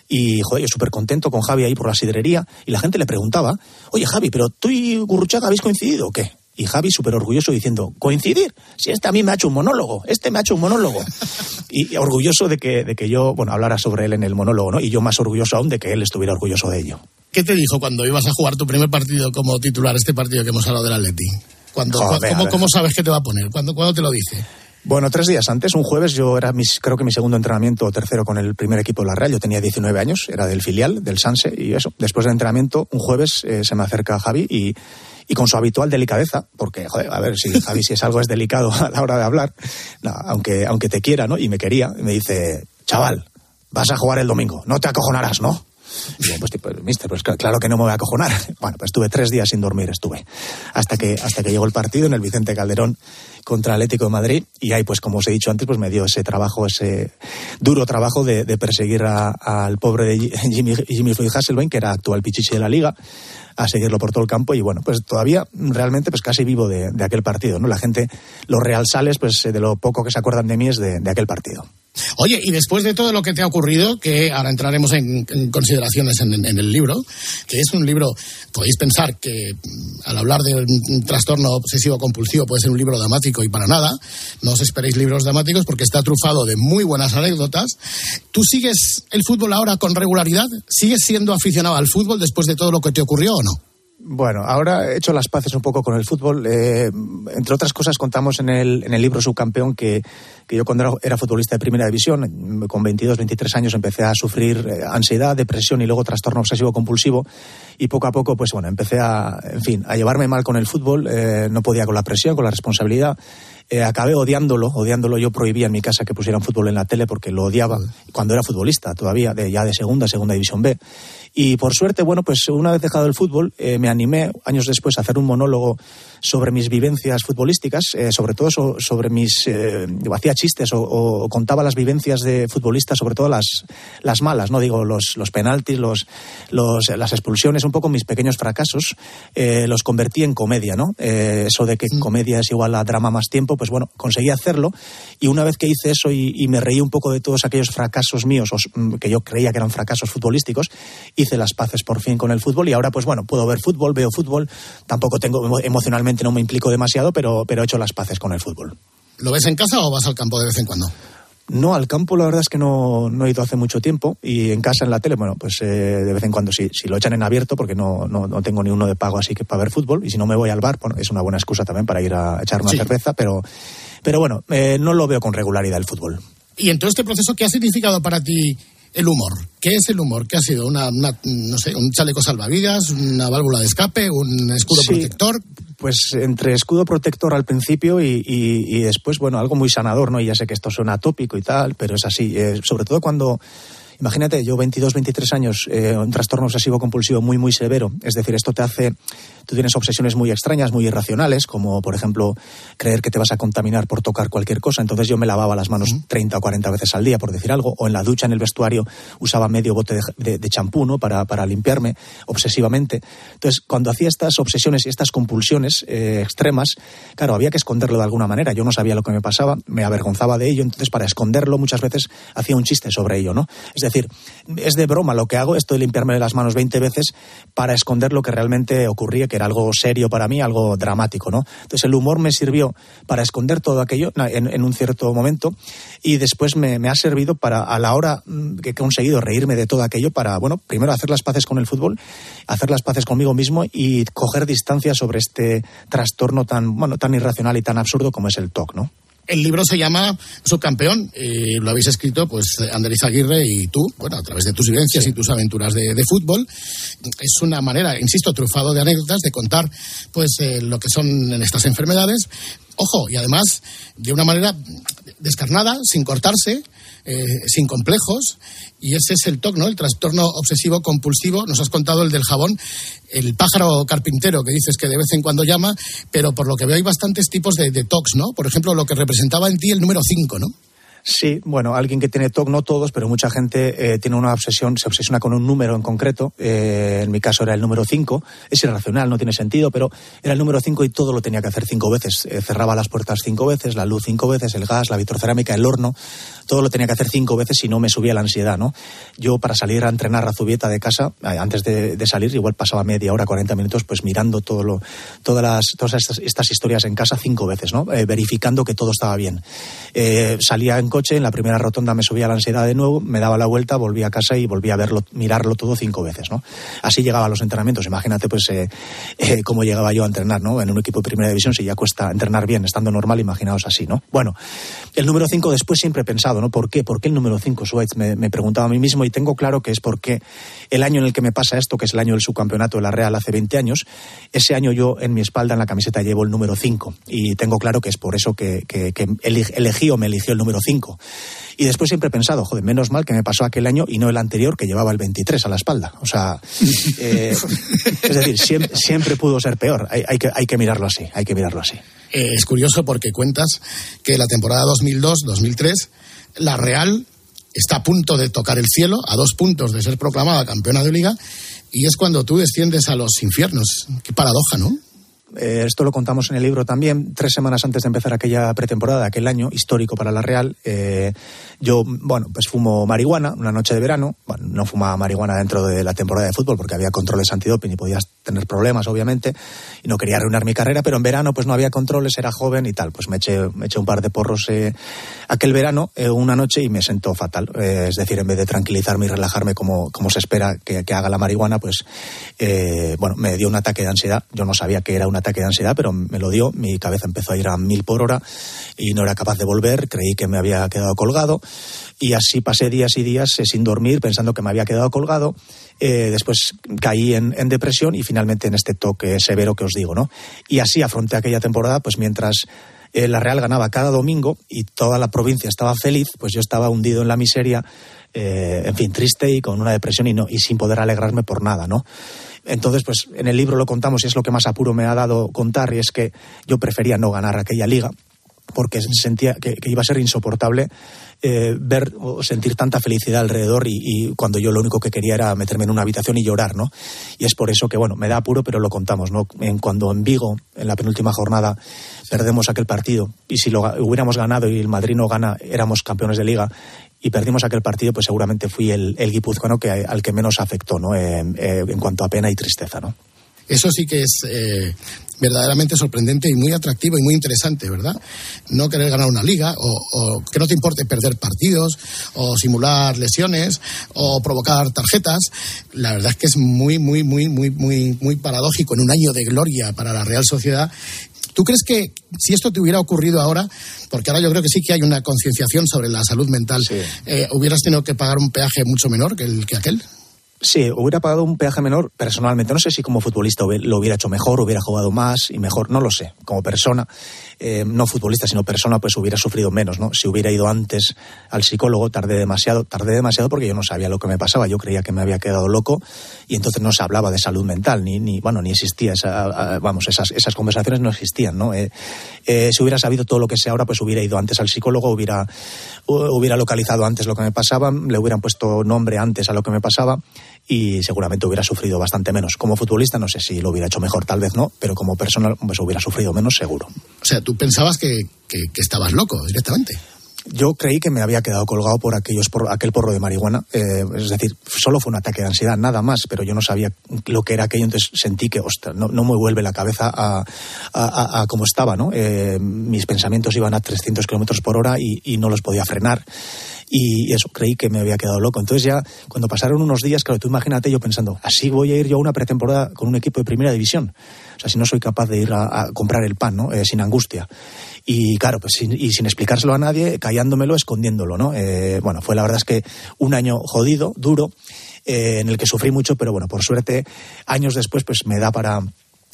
Y, joder, yo súper contento con Javi ahí por la sidrería. Y la gente le preguntaba, oye, Javi, ¿pero tú y Gurruchaga habéis coincidido o qué? Y Javi súper orgulloso diciendo, ¿coincidir? Si este a mí me ha hecho un monólogo, este me ha hecho un monólogo. y orgulloso de que, de que yo, bueno, hablara sobre él en el monólogo, ¿no? Y yo más orgulloso aún de que él estuviera orgulloso de ello. ¿Qué te dijo cuando ibas a jugar tu primer partido como titular, este partido que hemos hablado del Atleti? Cuando, Joder, ¿cómo. ¿Cómo sabes que te va a poner? ¿Cuándo, ¿Cuándo te lo dice? Bueno, tres días antes, un jueves, yo era mis, creo que mi segundo entrenamiento o tercero con el primer equipo de la Real. Yo tenía 19 años, era del filial, del Sanse, y eso. Después del entrenamiento, un jueves, eh, se me acerca Javi y, y con su habitual delicadeza, porque, joder, a ver, si Javi, si es algo es delicado a la hora de hablar, no, aunque, aunque te quiera, ¿no? Y me quería, me dice, chaval, vas a jugar el domingo, no te acojonarás, ¿no? Y pues, mister, pues claro que no me voy a acojonar. Bueno, pues estuve tres días sin dormir, estuve. Hasta que, hasta que llegó el partido en el Vicente Calderón contra Atlético de Madrid. Y ahí, pues como os he dicho antes, pues me dio ese trabajo, ese duro trabajo de, perseguir al pobre de Jimmy, Floyd Hasselbein, que era actual pichichi de la liga, a seguirlo por todo el campo. Y bueno, pues todavía realmente pues casi vivo de, aquel partido, ¿no? La gente, los realsales, pues de lo poco que se acuerdan de mí es de aquel partido. Oye, y después de todo lo que te ha ocurrido, que ahora entraremos en, consideraciones en, en el libro, que es un libro, podéis pensar que mm, al hablar de un trastorno obsesivo compulsivo puede ser un libro dramático y para nada, no os esperéis libros dramáticos porque está trufado de muy buenas anécdotas. ¿Tú sigues el fútbol ahora con regularidad? ¿Sigues siendo aficionado al fútbol después de todo lo que te ocurrió o no? Bueno, ahora he hecho las paces un poco con el fútbol. Eh, entre otras cosas, contamos en el, en el libro Subcampeón que, que yo cuando era, futbolista de primera división, con 22, 23 años, empecé a sufrir eh, ansiedad, depresión y luego trastorno obsesivo compulsivo. Y poco a poco, pues bueno, empecé a, en fin, a llevarme mal con el fútbol. Eh, no podía con la presión, con la responsabilidad. Eh, acabé odiándolo, odiándolo. Yo prohibía en mi casa que pusieran fútbol en la tele porque lo odiaba cuando era futbolista, todavía, de, ya de segunda, segunda división B. Y por suerte, bueno, pues una vez dejado el fútbol, eh, me animé años después a hacer un monólogo sobre mis vivencias futbolísticas, eh, sobre todo so- sobre mis. Eh, hacía chistes o, o contaba las vivencias de futbolistas, sobre todo las, las malas, ¿no? Digo, los, los penaltis, los, los, las expulsiones, un poco mis pequeños fracasos, eh, los convertí en comedia, ¿no? Eh, eso de que comedia es igual a drama más tiempo, pues bueno, conseguí hacerlo. Y una vez que hice eso y, y me reí un poco de todos aquellos fracasos míos, os- mm, que yo creía que eran fracasos futbolísticos, hice las paces por fin con el fútbol y ahora, pues bueno, puedo ver fútbol, veo fútbol, tampoco tengo, emo- no me implico demasiado, pero, pero he hecho las paces con el fútbol. ¿Lo ves en casa o vas al campo de vez en cuando? No, al campo la verdad es que no, no he ido hace mucho tiempo y en casa, en la tele, bueno, pues eh, de vez en cuando sí, si lo echan en abierto porque no, no, no tengo ni uno de pago así que para ver fútbol y si no me voy al bar, bueno, es una buena excusa también para ir a echar una Sí. cerveza, pero, pero bueno, eh, no lo veo con regularidad el fútbol. Y en todo este proceso, ¿qué ha significado para ti el humor? ¿Qué es el humor? ¿Qué ha sido? Una, una, no sé, un chaleco salvavidas, una válvula de escape, un escudo Sí. protector. Pues entre escudo protector al principio y, y- y después, bueno, algo muy sanador, ¿no? Y ya sé que esto suena tópico y tal, pero es así. Eh, sobre todo cuando, imagínate, yo 22, 23 años, eh, un trastorno obsesivo compulsivo muy, muy severo. Es decir, esto te hace, tú tienes obsesiones muy extrañas, muy irracionales, como por ejemplo creer que te vas a contaminar por tocar cualquier cosa. Entonces yo me lavaba las manos 30 o 40 veces al día, por decir algo, o en la ducha, en el vestuario, usaba medio bote de- champú, ¿no? Para, para limpiarme obsesivamente. Entonces, cuando hacía estas obsesiones y estas compulsiones eh, extremas, claro, había que esconderlo de alguna manera. Yo no sabía lo que me pasaba, me avergonzaba de ello, entonces para esconderlo muchas veces hacía un chiste sobre ello, ¿no? Es decir, decir, es de broma lo que hago, esto de limpiarme las manos 20 veces para esconder lo que realmente ocurría, que era algo serio para mí, algo dramático, ¿no? Entonces el humor me sirvió para esconder todo aquello en, un cierto momento y después me, ha servido para, a la hora mm, que he conseguido reírme de todo aquello, para, bueno, primero hacer las paces con el fútbol, hacer las paces conmigo mismo y coger distancia sobre este trastorno tan, bueno, tan irracional y tan absurdo como es el TOC, ¿no? El libro se llama Subcampeón y lo habéis escrito pues Andrés Aguirre y tú, bueno, a través de tus vivencias y tus aventuras de, fútbol. Es una manera, insisto, trufado de anécdotas de contar pues eh, lo que son estas enfermedades. Ojo, y además de una manera descarnada, sin cortarse, eh, sin complejos, y ese es el TOC, ¿no? El trastorno obsesivo compulsivo. Nos has contado el del jabón, el pájaro carpintero que dices que de vez en cuando llama, pero por lo que veo hay bastantes tipos de, de TOCs, ¿no? Por ejemplo, lo que representaba en ti el número 5, ¿no? Sí, bueno, alguien que tiene TOC, no todos, pero mucha gente eh, tiene una obsesión, se obsesiona con un número en concreto. Eh, en mi caso era el número 5. Es irracional, no tiene sentido, pero era el número 5 y todo lo tenía que hacer cinco veces. Eh, cerraba las puertas cinco veces, la luz cinco veces, el gas, la vitrocerámica, el horno. Todo lo tenía que hacer cinco veces y no me subía la ansiedad, ¿no? Yo para salir a entrenar a Zubieta de casa, antes de, salir, igual pasaba media hora, 40 minutos, pues mirando todo lo, todas, las, todas estas, estas historias en casa cinco veces, ¿no? verificando que todo estaba bien. salía en coche, en la primera rotonda me subía la ansiedad de nuevo, me daba la vuelta, volvía a casa y volvía a verlo, mirarlo todo cinco veces, ¿no? Así llegaba a los entrenamientos. Imagínate, pues, eh, eh, cómo llegaba yo a entrenar, ¿no? En un equipo de primera división, si ya cuesta entrenar bien, estando normal, imaginaos así, ¿no? Bueno, el número cinco después siempre he pensado, ¿no? ¿Por qué? ¿Por qué el número cinco, Suárez? Me, me preguntaba a mí mismo y tengo claro que es porque el año en el que me pasa esto, que es el año del subcampeonato de la Real hace 20 años, ese año yo en mi espalda, en la camiseta, llevo el número cinco y tengo claro que es por eso que, que, elegí o me eligió el número Y después siempre he pensado, joder, menos mal que me pasó aquel año y no el anterior que llevaba el 23 a la espalda. O sea, eh, es decir, siempre, pudo ser peor. Hay, que, hay que mirarlo así, hay que mirarlo así. Eh, es curioso porque cuentas que la temporada 2002-2003, la Real está a punto de tocar el cielo, a dos puntos de ser proclamada campeona de liga, y es cuando tú desciendes a los infiernos. Qué paradoja, ¿no? Eh, esto lo contamos en el libro también, tres semanas antes de empezar aquella pretemporada, aquel año histórico para la Real. Eh, yo, bueno, pues fumo marihuana una noche de verano. Bueno, no fumaba marihuana dentro de la temporada de fútbol porque había controles antidoping y podías tener problemas, obviamente, y no quería arruinar mi carrera, pero en verano pues no había controles, era joven y tal. Pues me eché, me eché un par de porros eh, aquel verano, una noche, y me sentó fatal. es decir, en vez de tranquilizarme y relajarme como, como se espera que, que haga la marihuana, pues, bueno, me dio un ataque de ansiedad. Yo no sabía que era una ataque de ansiedad, pero me lo dio. Mi cabeza empezó a ir a mil por hora y no era capaz de volver. Creí que me había quedado colgado y así pasé días y días eh, sin dormir pensando que me había quedado colgado. Eh, después caí en, depresión y finalmente en este toque severo que os digo, ¿no? Y así afronté aquella temporada, pues mientras eh, la Real ganaba cada domingo y toda la provincia estaba feliz, pues yo estaba hundido en la miseria, en fin, triste y con una depresión y, no, y sin poder alegrarme por nada, ¿no? Entonces, pues en el libro lo contamos y es lo que más apuro me ha dado contar y es que yo prefería no ganar aquella liga porque sentía que, iba a ser insoportable eh, ver o sentir tanta felicidad alrededor y, cuando yo lo único que quería era meterme en una habitación y llorar, ¿no? Y es por eso que, bueno, me da apuro, pero lo contamos, ¿no? En, cuando en Vigo, en la penúltima jornada, perdemos aquel partido y si lo hubiéramos ganado y el Madrid no gana, éramos campeones de liga y perdimos aquel partido, pues seguramente fui el, el guipuzcoano que, al que menos afectó, ¿no? Eh, en cuanto a pena y tristeza, ¿no? Eso sí que es eh, verdaderamente sorprendente y muy atractivo y muy interesante, ¿verdad? No querer ganar una liga o, que no te importe perder partidos o simular lesiones o provocar tarjetas. La verdad es que es muy, muy, muy, muy, muy, muy paradójico en un año de gloria para la Real Sociedad ¿Tú crees que si esto te hubiera ocurrido ahora, porque ahora yo creo que sí que hay una concienciación sobre la salud mental, eh, hubieras tenido que pagar un peaje mucho menor que, el, que aquel? Sí, hubiera pagado un peaje menor personalmente. No sé si como futbolista lo hubiera hecho mejor, hubiera jugado más y mejor, no lo sé. Como persona, eh, no futbolista, sino persona, pues hubiera sufrido menos, ¿no? Si hubiera ido antes al psicólogo, tardé demasiado, tardé demasiado porque yo no sabía lo que me pasaba. Yo creía que me había quedado loco y entonces no se hablaba de salud mental, ni, ni bueno, ni existía esa, vamos, esas, esas conversaciones no existían, ¿no? Eh, eh, si hubiera sabido todo lo que sé ahora, pues hubiera ido antes al psicólogo, hubiera, hubiera localizado antes lo que me pasaba, le hubieran puesto nombre antes a lo que me pasaba y seguramente hubiera sufrido bastante menos. Como futbolista no sé si lo hubiera hecho mejor, tal vez no, pero como persona pues hubiera sufrido menos seguro. O sea, tú pensabas que, que, estabas loco directamente. yo creí que me había quedado colgado por aquellos por aquel porro de marihuana. Eh, es decir, solo fue un ataque de ansiedad, nada más, pero yo no sabía lo que era aquello, entonces sentí que, ostras, no, no me vuelve la cabeza a, a, a- a como estaba, ¿no? Eh, mis pensamientos iban a 300 kilómetros por hora y, y no los podía frenar. Y eso, creí que me había quedado loco. Entonces ya, cuando pasaron unos días, claro, tú imagínate yo pensando, así voy a ir yo a una pretemporada con un equipo de primera división. O sea, si no soy capaz de ir a, comprar el pan, ¿no? Eh, sin angustia. Y claro, pues sin, y sin explicárselo a nadie, callándomelo, escondiéndolo, ¿no? Eh, bueno, fue la verdad es que un año jodido, duro, eh, en el que sufrí mucho, pero bueno, por suerte, años después, pues me da para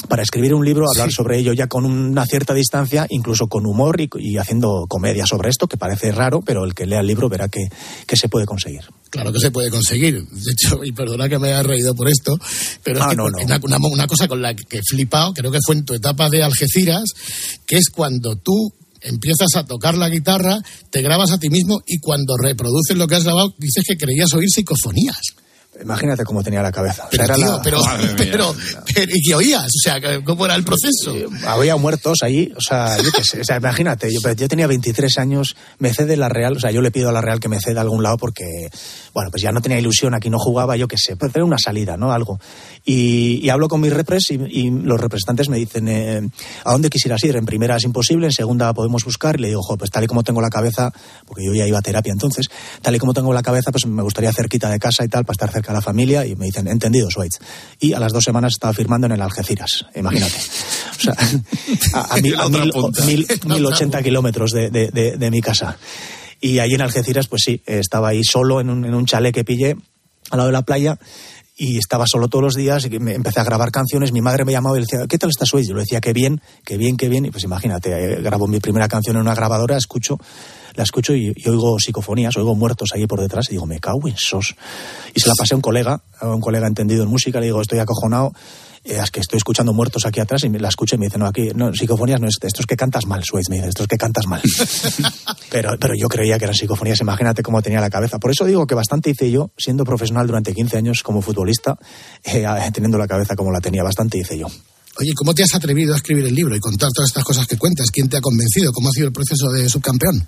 para escribir un libro, hablar sobre ello ya con una cierta distancia, incluso con humor y, y haciendo comedia sobre esto, que parece raro, pero el que lea el libro verá que, que se puede conseguir. Claro que se puede conseguir. De hecho, y perdona que me haya reído por esto, pero es Ah, que no, por- no. Una, una- una cosa con la que he flipado, creo que fue en tu etapa de Algeciras, que es cuando tú empiezas a tocar la guitarra, te grabas a ti mismo y cuando reproduces lo que has grabado, dices que creías oír psicofonías. Imagínate cómo tenía la cabeza. O sea, Pero, era tío, la- pero, pero, pero- ¿y qué oías? O sea, ¿cómo era el proceso? había muertos ahí, o sea, yo qué sé, o sea, imagínate, yo, yo tenía 23 años, me cede la Real, o sea, yo le pido a la Real que me ceda a algún lado porque, bueno, pues ya no tenía ilusión, aquí no jugaba, yo qué sé, pues era una salida, ¿no? Algo. Y, y hablo con mis repres y, y los representantes me dicen, eh, ¿a dónde quisieras ir? En primera es imposible, en segunda podemos buscar, y le digo, "Jo, pues tal y como tengo la cabeza, porque yo ya iba a terapia entonces, tal y como tengo la cabeza, pues me gustaría cerquita de casa y tal, para estar cerca de la familia, y me dicen, entendido, Schweitz. Y a las dos semanas estaba firmando en el Algeciras, imagínate. O sea, a, a mil, a mil- mil- mil ochenta kilómetros de, de- de- de mi casa. Y ahí en Algeciras, pues sí, estaba ahí solo en un, en un chalet que pillé al lado de la playa y estaba solo todos los días y me empecé a grabar canciones. Mi madre me llamaba y decía, ¿qué tal estás hoy? Yo le decía, qué bien, qué bien, qué bien. Y pues imagínate, eh, grabo mi primera canción en una grabadora, escucho, la escucho y, y oigo psicofonías, oigo muertos ahí por detrás y digo, me cago en sos. Y se la pasé a un colega, a un colega entendido en música, le digo, estoy acojonado. Eh, es que estoy escuchando muertos aquí atrás y me la escucho y me dice, no, aquí, no, psicofonías no es, esto es que cantas mal, Suez, me dice, esto es que cantas mal. pero, pero yo creía que eran psicofonías, imagínate cómo tenía la cabeza. Por eso digo que bastante hice yo, siendo profesional durante 15 años como futbolista, eh, teniendo la cabeza como la tenía, bastante hice yo. Oye, ¿cómo te has atrevido a escribir el libro y contar todas estas cosas que cuentas? ¿Quién te ha convencido? ¿Cómo ha sido el proceso de subcampeón?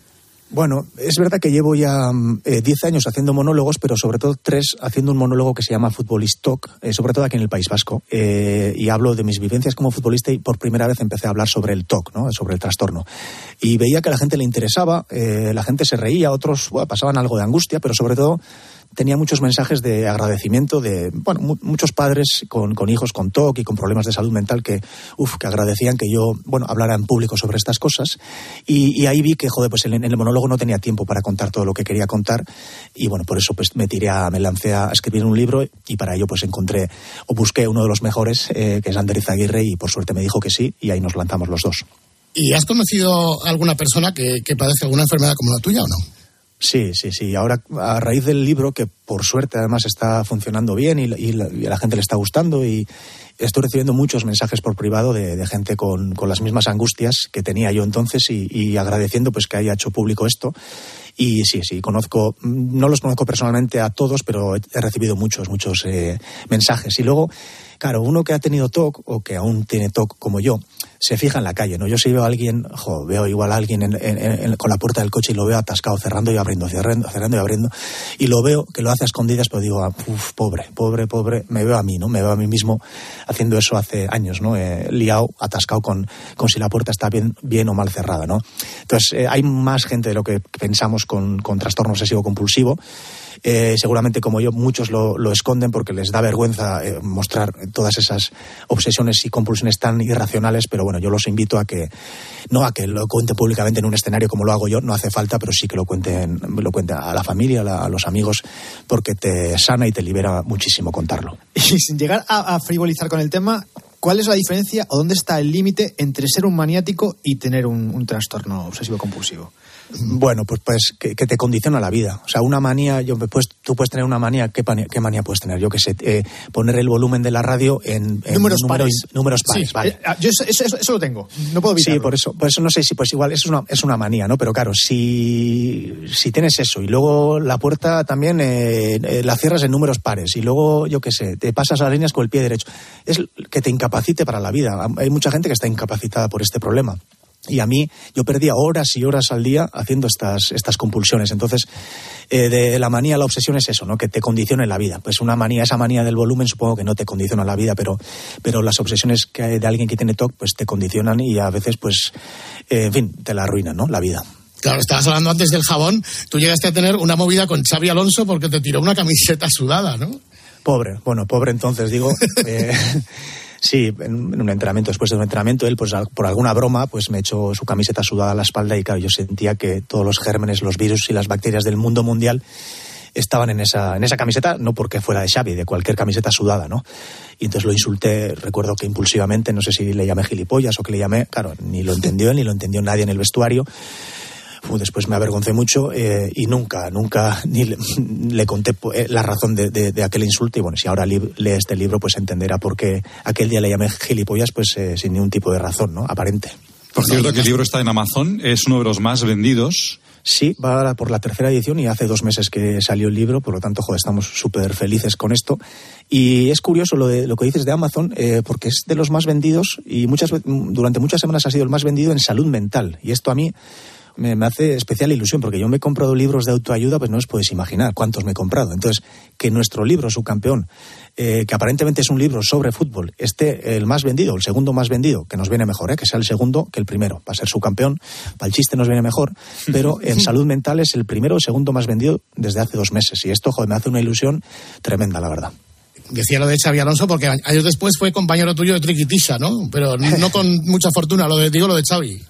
Bueno, es verdad que llevo ya mm, eh, 10 años haciendo monólogos, pero sobre todo tres haciendo un monólogo que se llama Futbolist Talk, eh, sobre todo aquí en el País Vasco. Eh, y hablo de mis vivencias como futbolista y por primera vez empecé a hablar sobre el TOC, ¿no? sobre el trastorno. Y veía que a la gente le interesaba, eh, la gente se reía, otros pasaban algo de angustia, pero sobre todo tenía muchos mensajes de agradecimiento de bueno mu- muchos padres con, con hijos con TOC y con problemas de salud mental que uf, que agradecían que yo bueno hablara en público sobre estas cosas. Y, ahí vi que joder pues en, en el monólogo no tenía tiempo para contar todo lo que quería contar. Y bueno por eso pues me tiré a, me lancé a escribir un libro y para ello pues encontré o busqué uno de los mejores eh, que es Ander Izaguirre y por suerte me dijo que sí y ahí nos lanzamos los dos. ¿Y has conocido alguna persona que, que padece alguna enfermedad como la tuya o no? Sí, sí, sí. Ahora, a raíz del libro, que por suerte además está funcionando bien y, y la, y a la gente le está gustando, y estoy recibiendo muchos mensajes por privado de, gente con, las mismas angustias que tenía yo entonces y, y agradeciendo pues que haya hecho público esto. Y sí, sí, conozco, no los conozco personalmente a todos, pero he he recibido muchos, muchos eh, mensajes. Y luego, claro, uno que ha tenido TOC o que aún tiene TOC como yo, se fija en la calle, ¿no? Yo si veo a alguien, jo, veo igual a alguien en- en- con la puerta del coche y lo veo atascado, cerrando y abriendo, cerrando, cerrando y abriendo, y lo veo que lo hace a escondidas, pero digo, ah, uf, pobre, pobre, pobre, me veo a mí, ¿no? Me veo a mí mismo haciendo eso hace años, ¿no? Eh, liado, atascado con, con si la puerta está bien, bien o mal cerrada, ¿no? Entonces, eh, hay más gente de lo que pensamos con, con trastorno obsesivo compulsivo. Eh, seguramente como yo muchos lo, lo esconden porque les da vergüenza eh, mostrar todas esas obsesiones y compulsiones tan irracionales, pero bueno, yo los invito a que no a que lo cuenten públicamente en un escenario como lo hago yo, no hace falta, pero sí que lo cuenten, lo cuenten a la familia, a, los amigos, porque te sana y te libera muchísimo contarlo. Y sin llegar a, a frivolizar con el tema, ¿cuál es la diferencia o dónde está el límite entre ser un maniático y tener un, trastorno obsesivo-compulsivo? Bueno, pues, pues que, que te condiciona la vida. O sea, una manía, yo, pues, tú puedes tener una manía, ¿qué, manía, qué manía puedes tener? Yo que sé, eh, poner el volumen de la radio en, en Números número- pares. números pares, Sí, vale. eh, ah, yo eso, eso- eso lo tengo, no puedo evitarlo. Sí, por eso, por eso no sé si pues igual eso es una, es una manía, ¿no? Pero claro, si, si tienes eso y luego la puerta también eh, eh, la cierras en números pares y luego, yo qué sé, te pasas las líneas con el pie derecho, es que te incapacite para la vida. Hay mucha gente que está incapacitada por este problema. Y a mí, yo perdía horas y horas al día haciendo estas, estas compulsiones. Entonces, eh, de la manía a la obsesión es eso, ¿no? Que te condiciona en la vida. Pues una manía, esa manía del volumen supongo que no te condiciona la vida, pero, pero las obsesiones que hay de alguien que tiene TOC, pues te condicionan y a veces, pues, eh, en fin, te la arruinan, ¿no? La vida. Claro, estabas hablando antes del jabón. Tú llegaste a tener una movida con Xavi Alonso porque te tiró una camiseta sudada, ¿no? Pobre, bueno, pobre entonces, digo. eh, sí, en, un entrenamiento, después de un entrenamiento, él, pues por alguna broma, pues me echó su camiseta sudada a la espalda y claro, yo sentía que todos los gérmenes, los virus y las bacterias del mundo mundial estaban en esa, en esa camiseta, no porque fuera de Xavi, de cualquier camiseta sudada, ¿no? Y entonces lo insulté, recuerdo que impulsivamente, no sé si le llamé gilipollas o que le llamé, claro, ni lo entendió él, ni lo entendió nadie en el vestuario. Después me avergoncé mucho eh, y nunca, nunca ni le, le conté eh, la razón de, de- de aquel insulto. Y bueno, si ahora li- lee este libro, pues entenderá por qué aquel día le llamé gilipollas, pues eh, sin ningún tipo de razón, ¿no? Aparente. Por cierto, que el libro está en Amazon, es uno de los más vendidos. Sí, va por la tercera edición y hace dos meses que salió el libro, por lo tanto, joder, estamos súper felices con esto. Y es curioso lo, de, lo que dices de Amazon, eh, porque es de los más vendidos y muchas durante muchas semanas ha sido el más vendido en salud mental. Y esto a mí me, me hace especial ilusión, porque yo me he comprado libros de autoayuda, pues no os podéis imaginar cuántos me he comprado. Entonces, que nuestro libro, su campeón, eh, que aparentemente es un libro sobre fútbol, esté el más vendido, el segundo más vendido, que nos viene mejor, ¿eh? que sea el segundo que el primero. Va a ser su campeón, para el chiste nos viene mejor, pero en salud mental es el primero o el segundo más vendido desde hace dos meses. Y esto, joder, me hace una ilusión tremenda, la verdad. Decía lo de Xavi Alonso porque años después fue compañero tuyo de Triquitisha, ¿no? Pero no con mucha fortuna, lo de, digo lo de Xavi.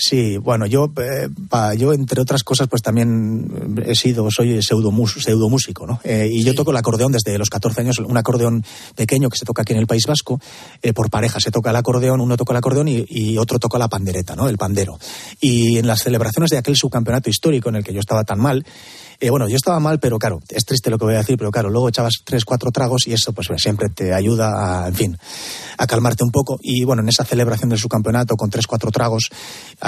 Sí, bueno, yo, eh, pa- yo entre otras cosas, pues también he sido, soy pseudomúsico, ¿no? Eh, y yo toco el acordeón desde los 14 años, un acordeón pequeño que se toca aquí en el País Vasco, eh, por pareja se toca el acordeón, uno toca el acordeón y, y otro toca la pandereta, ¿no? El pandero. Y en las celebraciones de aquel subcampeonato histórico en el que yo estaba tan mal, eh, bueno, yo estaba mal, pero claro, es triste lo que voy a decir, pero claro, luego echabas tres, cuatro tragos y eso pues siempre te ayuda a, en fin, a calmarte un poco. Y bueno, en esa celebración del subcampeonato con tres, cuatro tragos,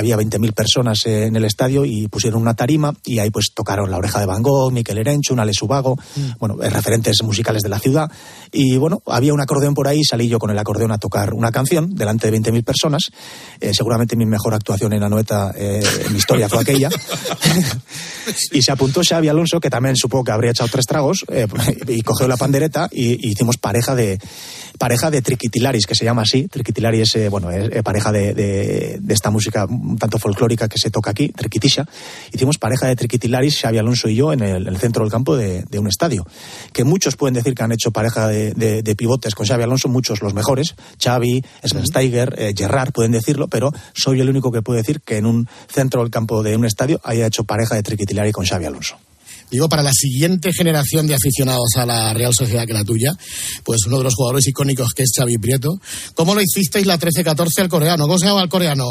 había 20.000 personas en el estadio y pusieron una tarima y ahí pues tocaron La Oreja de Van Gogh, Miquel Erencho, un Ale Subago, bueno, eh, referentes musicales de la ciudad. Y bueno, había un acordeón por ahí, salí yo con el acordeón a tocar una canción delante de 20.000 personas. Eh, seguramente mi mejor actuación en la noeta eh, en mi historia fue aquella. y se apuntó Xavi Alonso, que también supongo que habría echado tres tragos, eh, y cogió la pandereta y, y hicimos pareja de pareja de triquitilaris, que se llama así. Triquitilaris es, eh, bueno, es eh, pareja de, de- de esta música un tanto folclórica que se toca aquí, triquitisha. Hicimos pareja de triquitilaris, Xavi Alonso y yo, en el, en el centro del campo de, de un estadio. Que muchos pueden decir que han hecho pareja de, pivotes con Xavi Alonso, muchos los mejores. Xavi, Schweinsteiger, eh, Gerrard pueden decirlo, pero soy el único que puede decir que en un centro del campo de un estadio haya hecho pareja de triquitilari con Xavi Alonso. Digo, para la siguiente generación de aficionados a la Real Sociedad que la tuya, pues uno de los jugadores icónicos que es Xavi Prieto. ¿Cómo lo hicisteis la 13-14 al coreano? ¿Cómo se llama el coreano?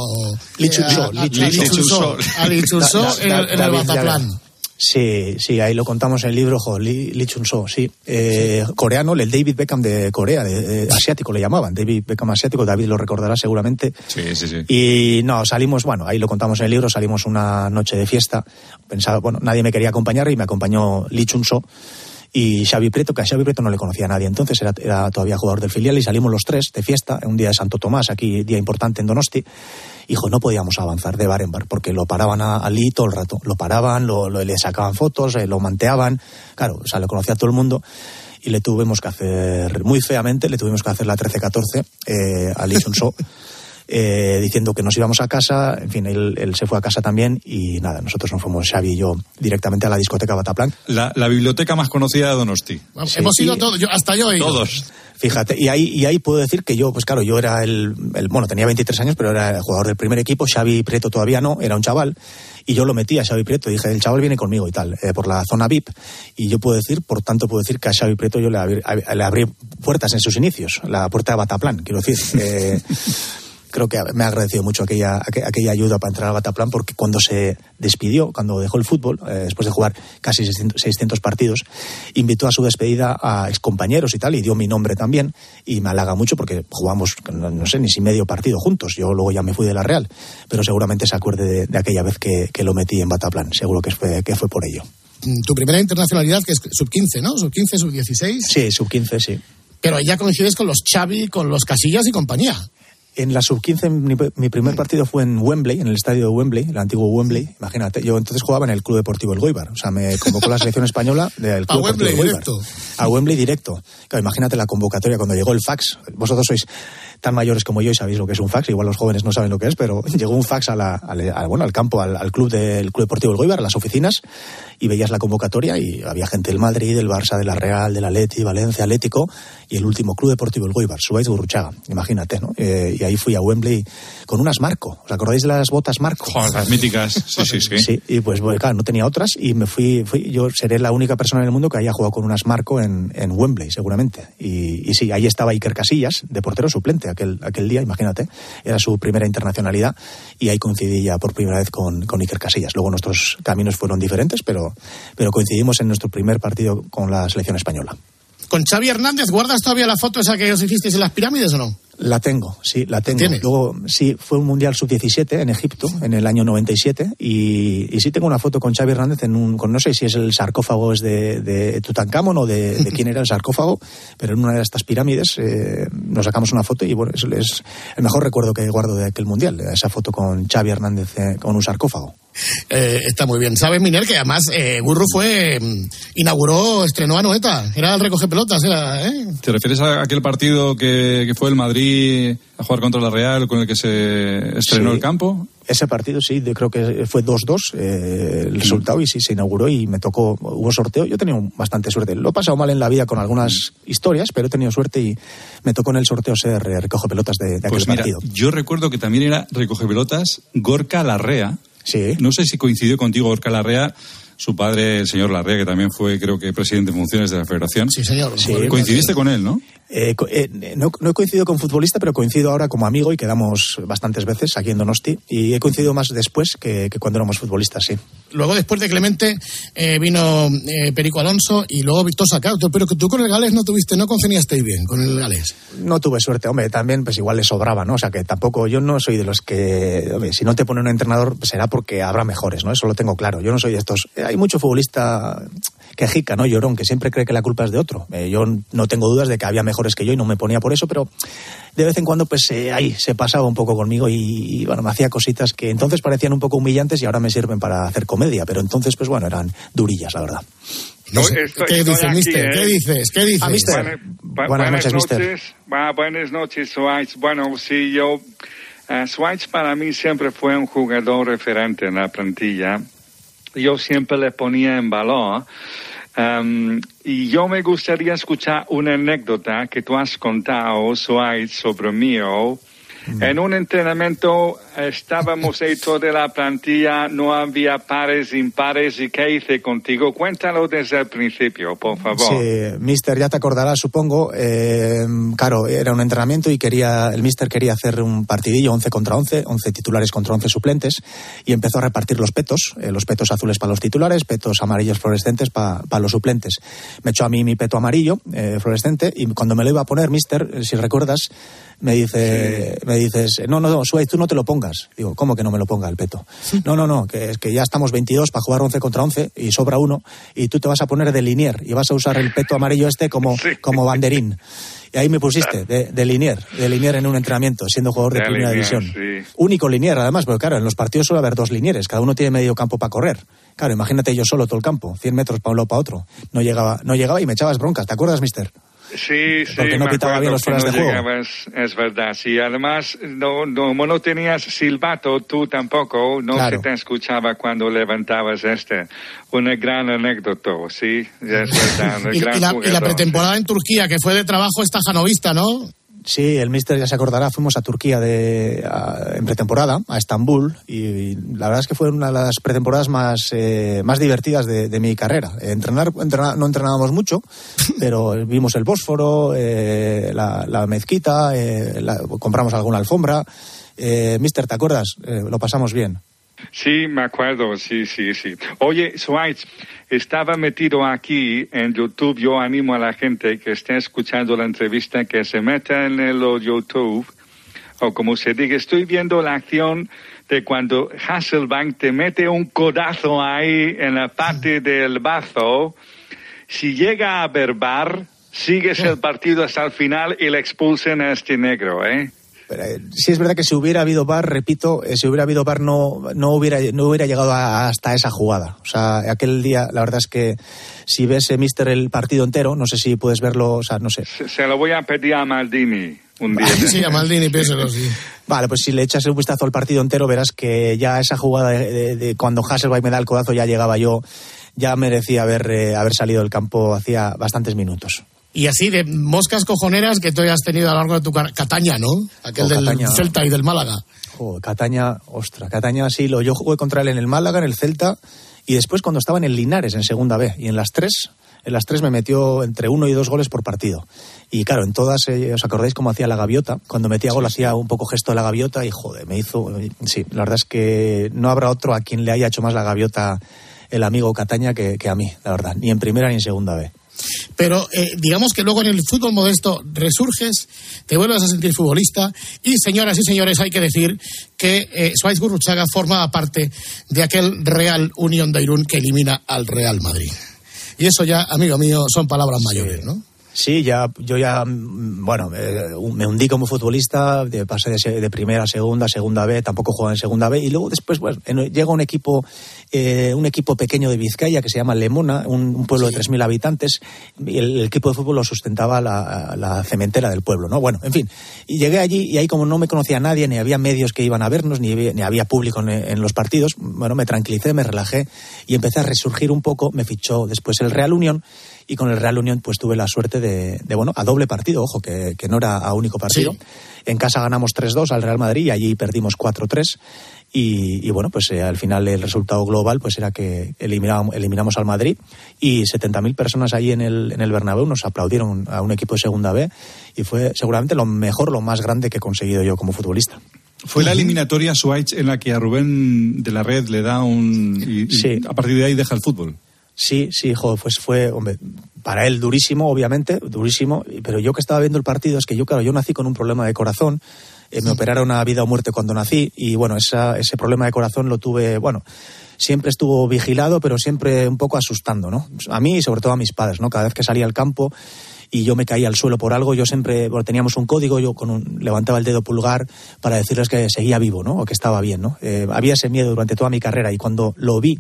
Da- da- en el- Sí, sí, ahí lo contamos en el libro, jo, Lee, Lee Chun-so, sí. Eh, Coreano, el David Beckham de Corea, de- de- asiático le llamaban, David Beckham asiático, David lo recordará seguramente. Sí, sí, sí. Y no, salimos, bueno, ahí lo contamos en el libro, salimos una noche de fiesta. Pensaba, bueno, nadie me quería acompañar y me acompañó Lee Chun-so y Xavi Prieto, que a Xavi Prieto no le conocía a nadie. Entonces era, era todavía jugador del filial y salimos los tres de fiesta, un día de Santo Tomás, aquí día importante en Donosti. Hijo, no podíamos avanzar de bar en bar porque lo paraban a, a Lee todo el rato. Lo paraban, lo, lo- le sacaban fotos, eh, lo manteaban. Claro, o sea, lo conocía todo el mundo. Y le tuvimos que hacer, muy feamente, le tuvimos que hacer la 13-14 eh, a Lee Chun-so. eh, diciendo que nos íbamos a casa, en fin, él, él se fue a casa también y nada, nosotros nos fuimos, Xavi y yo, directamente a la discoteca Bataplan. La, la biblioteca más conocida de Donosti. Vamos, Hemos ido todos, yo- hasta yo he ido. Todos. Fíjate, y ahí, y ahí puedo decir que yo, pues claro, yo era el, el- bueno, tenía 23 años, pero era el jugador del primer equipo, Xavi Prieto todavía no, era un chaval, y yo lo metí a Xavi Prieto, dije, el chaval viene conmigo y tal, eh, por la zona VIP, y yo puedo decir, por tanto puedo decir que a Xavi Prieto yo le abrí, a- le abrí puertas en sus inicios, la puerta de Bataplan, quiero decir, eh, creo que me ha agradecido mucho aquella, aqu- aquella ayuda para entrar al Bataplan porque cuando se despidió, cuando dejó el fútbol, eh, después de jugar casi 600, 600 partidos, invitó a su despedida a excompañeros y tal, y dio mi nombre también, y me halaga mucho porque jugamos, no, no sé, ni si medio partido juntos. Yo luego ya me fui de la Real, pero seguramente se acuerde de, de aquella vez que, que lo metí en Bataplan, seguro que fue, que fue por ello. Mm, Tu primera internacionalidad, que es sub-15, ¿no? Sub-15, sub-16. Sí, sub-15, sí. Pero ahí ya coincides con los Xavi, con los Casillas y compañía. En la sub-15 mi, mi primer partido fue en Wembley, en el estadio de Wembley, el antiguo Wembley. Imagínate, yo entonces jugaba en el Club Deportivo El Goibar. O sea, me convocó la selección española del Club Deportivo Wembley El Goibar. directo. A Wembley directo. Claro, imagínate la convocatoria cuando llegó el fax. Vosotros sois tan mayores como yo y sabéis lo que es un fax. Igual los jóvenes no saben lo que es, pero llegó un fax a la, bueno, al campo, al, al club del Club Deportivo El Goibar, a las oficinas, y veías la convocatoria y había gente del Madrid, del Barça, de la Real, del Atleti, Valencia, Atlético, y el último Club Deportivo El Goibar, Suárez Gurruchaga. Imagínate, ¿no? Eh, y ahí fui a Wembley con unas Marco. ¿Os acordáis de las botas Marco? Joder, las míticas. Sí, sí, sí. Sí, y pues bueno, claro, no tenía otras y me fui, fui, yo seré la única persona en el mundo que haya jugado con unas Marco en, en Wembley, seguramente. Y, y sí, ahí estaba Iker Casillas, de portero suplente aquel, aquel día, imagínate, era su primera internacionalidad y ahí coincidí ya por primera vez con, con Iker Casillas. Luego nuestros caminos fueron diferentes, pero, pero coincidimos en nuestro primer partido con la selección española. Con Xavi Hernández, ¿guardas todavía la foto esa que os hicisteis en las pirámides o no? La tengo, sí, la tengo. ¿Tienes? Luego, sí, fue un Mundial Sub-17 en Egipto en el año 97 y, y sí tengo una foto con Xavi Hernández en un, con no sé si es el sarcófago es de, de Tutankamón o de, de quién era el sarcófago, pero en una de estas pirámides eh, nos sacamos una foto y bueno, es, es el mejor recuerdo que guardo de aquel Mundial, esa foto con Xavi Hernández eh, con un sarcófago. Eh, está muy bien. ¿Sabes, Miner, que además eh, Gurru fue. mm, inauguró, estrenó a Noeta. Era el recoge pelotas, era, ¿eh? ¿Te refieres a aquel partido que, que fue el Madrid a jugar contra la Real con el que se estrenó Sí. el campo? Ese partido sí, yo creo que fue 2-2 eh, el resultado y sí se inauguró y me tocó, hubo sorteo. Yo he tenido bastante suerte. Lo he pasado mal en la vida con algunas historias, pero he tenido suerte y me tocó en el sorteo ser recoge pelotas de, de aquel Pues mira, partido. yo recuerdo que también era recoge pelotas Gorka Larrea. Sí. No sé si coincidió contigo Gorka Larrea, su padre, el señor Larrea, que también fue, creo que, presidente en funciones de la federación. Sí, señor. Coincidiste con él, ¿no? Eh, eh, no, no he coincidido con futbolista, pero coincido ahora como amigo y quedamos bastantes veces aquí en Donosti. Y he coincidido más después que, que cuando éramos futbolistas, sí. Luego, después de Clemente, eh, vino Perico Alonso y luego Víctor Sacauto. Pero que tú con el Gales no tuviste, no congeniasteis bien con el Gales. No tuve suerte, hombre, también pues igual le sobraba, ¿no? O sea que tampoco, yo no soy de los que, hombre, si no te pone un entrenador será porque habrá mejores, ¿no? Eso lo tengo claro. Yo no soy de estos. Hay mucho futbolista quejica, ¿no? Llorón, que siempre cree que la culpa es de otro. Yo no tengo dudas de que había mejores que yo y no me ponía por eso, pero de vez en cuando pues eh, ahí se pasaba un poco conmigo y, y, bueno, me hacía cositas que entonces parecían un poco humillantes y ahora me sirven para hacer comedia, pero entonces pues bueno, eran durillas, la verdad. No Estoy- ¿Qué dices, aquí, mister? ¿eh? ¿Qué dices? ¿Qué dices? Ah, mister. Buena- bu- Buenas noches, mister. Bu- buenas noches, Suárez. Bueno, sí, yo. eh, Suárez para mí siempre fue un jugador referente en la plantilla. Yo siempre le ponía en valor. Um, y yo me gustaría escuchar una anécdota que tú has contado, Suárez, sobre mí. En un entrenamiento estábamos hechos de la plantilla, no había pares, impares, ¿y qué hice contigo? Cuéntalo desde el principio, por favor. Sí, mister, ya te acordarás, supongo. eh, claro, era un entrenamiento y quería, el mister quería hacer un partidillo 11 contra 11, 11 titulares contra 11 suplentes, y empezó a repartir los petos, eh, los petos azules para los titulares, petos amarillos fluorescentes para los suplentes. Me echó a mí mi peto amarillo eh, fluorescente y cuando me lo iba a poner, mister, si recuerdas, me dice, me dices, no, no, no, Suárez, tú no te lo pongas. Digo, ¿cómo que no me lo ponga el peto? No, no, no, que es que ya estamos 22 para jugar 11 contra 11 y sobra uno y tú te vas a poner de linier y vas a usar el peto amarillo este como, como banderín. Y ahí me pusiste, de, de linier, de linier en un entrenamiento, siendo jugador de, De primera linier, división. sí. Único linier, además, porque claro, en los partidos suele haber dos linieres, cada uno tiene medio campo para correr. Claro, imagínate yo solo todo el campo, 100 metros para un lado para otro. No llegaba, no llegaba y me echabas broncas, ¿te acuerdas, mister? Sí, sí, Porque no me acuerdo bien los que fueras no de juego. llegabas, es verdad. Sí, además, no, no, como no tenías silbato, tú tampoco, no Claro. se te escuchaba cuando levantabas este. Una gran anécdota, sí, es verdad, un Y, gran y la, y la pretemporada en Turquía, que fue de trabajo esta janovista, ¿no? Sí, el mister ya se acordará, fuimos a Turquía de, a- en pretemporada, a Estambul, y, y la verdad es que fue una de las pretemporadas más, eh, más divertidas de, de mi carrera. Entrenar, entrenar- no entrenábamos mucho, pero vimos el Bósforo, eh, la, la mezquita, eh, la- compramos alguna alfombra. Eh, mister, ¿te acuerdas? Eh, lo pasamos bien. Sí, me acuerdo, sí, sí, sí. Oye, Suárez, estaba metido aquí en YouTube. Yo animo a la gente que esté escuchando la entrevista que se meta en el YouTube, o como se diga, estoy viendo la acción de cuando Hasselbank te mete un codazo ahí en la parte del bazo. Si llega a verbar, sigues el partido hasta el final y le expulsen a este negro, ¿eh? Pero, eh, sí es verdad que si hubiera habido bar, repito, eh, si hubiera habido bar no, no, hubiera, no hubiera llegado a- hasta esa jugada. O sea, aquel día, la verdad es que si ves, eh, Mister, el partido entero, no sé si puedes verlo, o sea, no sé. Se, se lo voy a pedir a Maldini un día. Sí, a Maldini, piénselo, sí. Vale, pues si le echas un vistazo al partido entero, verás que ya esa jugada de, de- de cuando Hasselbaink me da el codazo ya llegaba yo, ya merecía haber, eh, haber salido del campo hacía bastantes minutos. Y así de moscas cojoneras que tú hayas tenido a lo largo de tu carrera. Cataña, ¿no? Aquel Oh, del Cataña. Celta y del Málaga. Joder, Cataña, ostra, Cataña sí, lo, yo jugué contra él en el Málaga, en el Celta, y después cuando estaba en el Linares, en segunda B, y en las tres, en las tres me metió entre uno y dos goles por partido. Y claro, en todas, eh, ¿os acordáis cómo hacía la gaviota? Cuando metía gol hacía un poco gesto de la gaviota y joder, me hizo, sí, la verdad es que no habrá otro a quien le haya hecho más la gaviota el amigo Cataña que, que a mí, la verdad, ni en primera ni en segunda B. Pero eh, digamos que luego en el fútbol modesto resurges, te vuelves a sentir futbolista y señoras y señores hay que decir que eh, Suárez Gurruchaga formaba parte de aquel Real Unión de Irún que elimina al Real Madrid. Y eso ya, amigo mío, son palabras mayores, ¿no? Sí, ya, yo ya, mm, bueno, eh, me hundí como futbolista, de- pasé de, de primera a segunda, segunda B, tampoco jugaba en segunda B, y luego después, bueno, en- llega un equipo, eh, un equipo pequeño de Vizcaya que se llama Lemona, un, un pueblo de 3.000 habitantes, y el, el equipo de fútbol lo sustentaba la, la cementera del pueblo, ¿no? Bueno, en fin, y llegué allí y ahí como no me conocía nadie, ni había medios que iban a vernos, ni, había- ni había público en, en los partidos, bueno, me tranquilicé, me relajé y empecé a resurgir un poco, me fichó después el Real Unión, y con el Real Unión pues tuve la suerte de, de, bueno, a doble partido, ojo, que, que no era a único partido. En casa ganamos 3-2 al Real Madrid y allí perdimos 4-3 y, y, bueno, pues eh, al final el resultado global pues era que eliminamos, eliminamos al Madrid y 70.000 personas allí en el, en el Bernabéu nos aplaudieron a un equipo de segunda B y fue seguramente lo mejor, lo más grande que he conseguido yo como futbolista. Fue la eliminatoria Schweiz en la que a Rubén de la Red le da un... Y, y Sí. a partir de ahí deja el fútbol. Sí, sí, joder, pues fue, hombre, para él durísimo, obviamente, durísimo, pero yo que estaba viendo el partido, es que yo, claro, yo nací con un problema de corazón, eh, me operaron a vida o muerte cuando nací, y bueno, esa, ese problema de corazón lo tuve, bueno, siempre estuvo vigilado, pero siempre un poco asustando, ¿no? A mí y sobre todo a mis padres, ¿no? Cada vez que salía al campo y yo me caía al suelo por algo, yo siempre, bueno, teníamos un código, yo con un- levantaba el dedo pulgar para decirles que seguía vivo, ¿no? O que estaba bien, ¿no? Eh, había ese miedo durante toda mi carrera y cuando lo vi,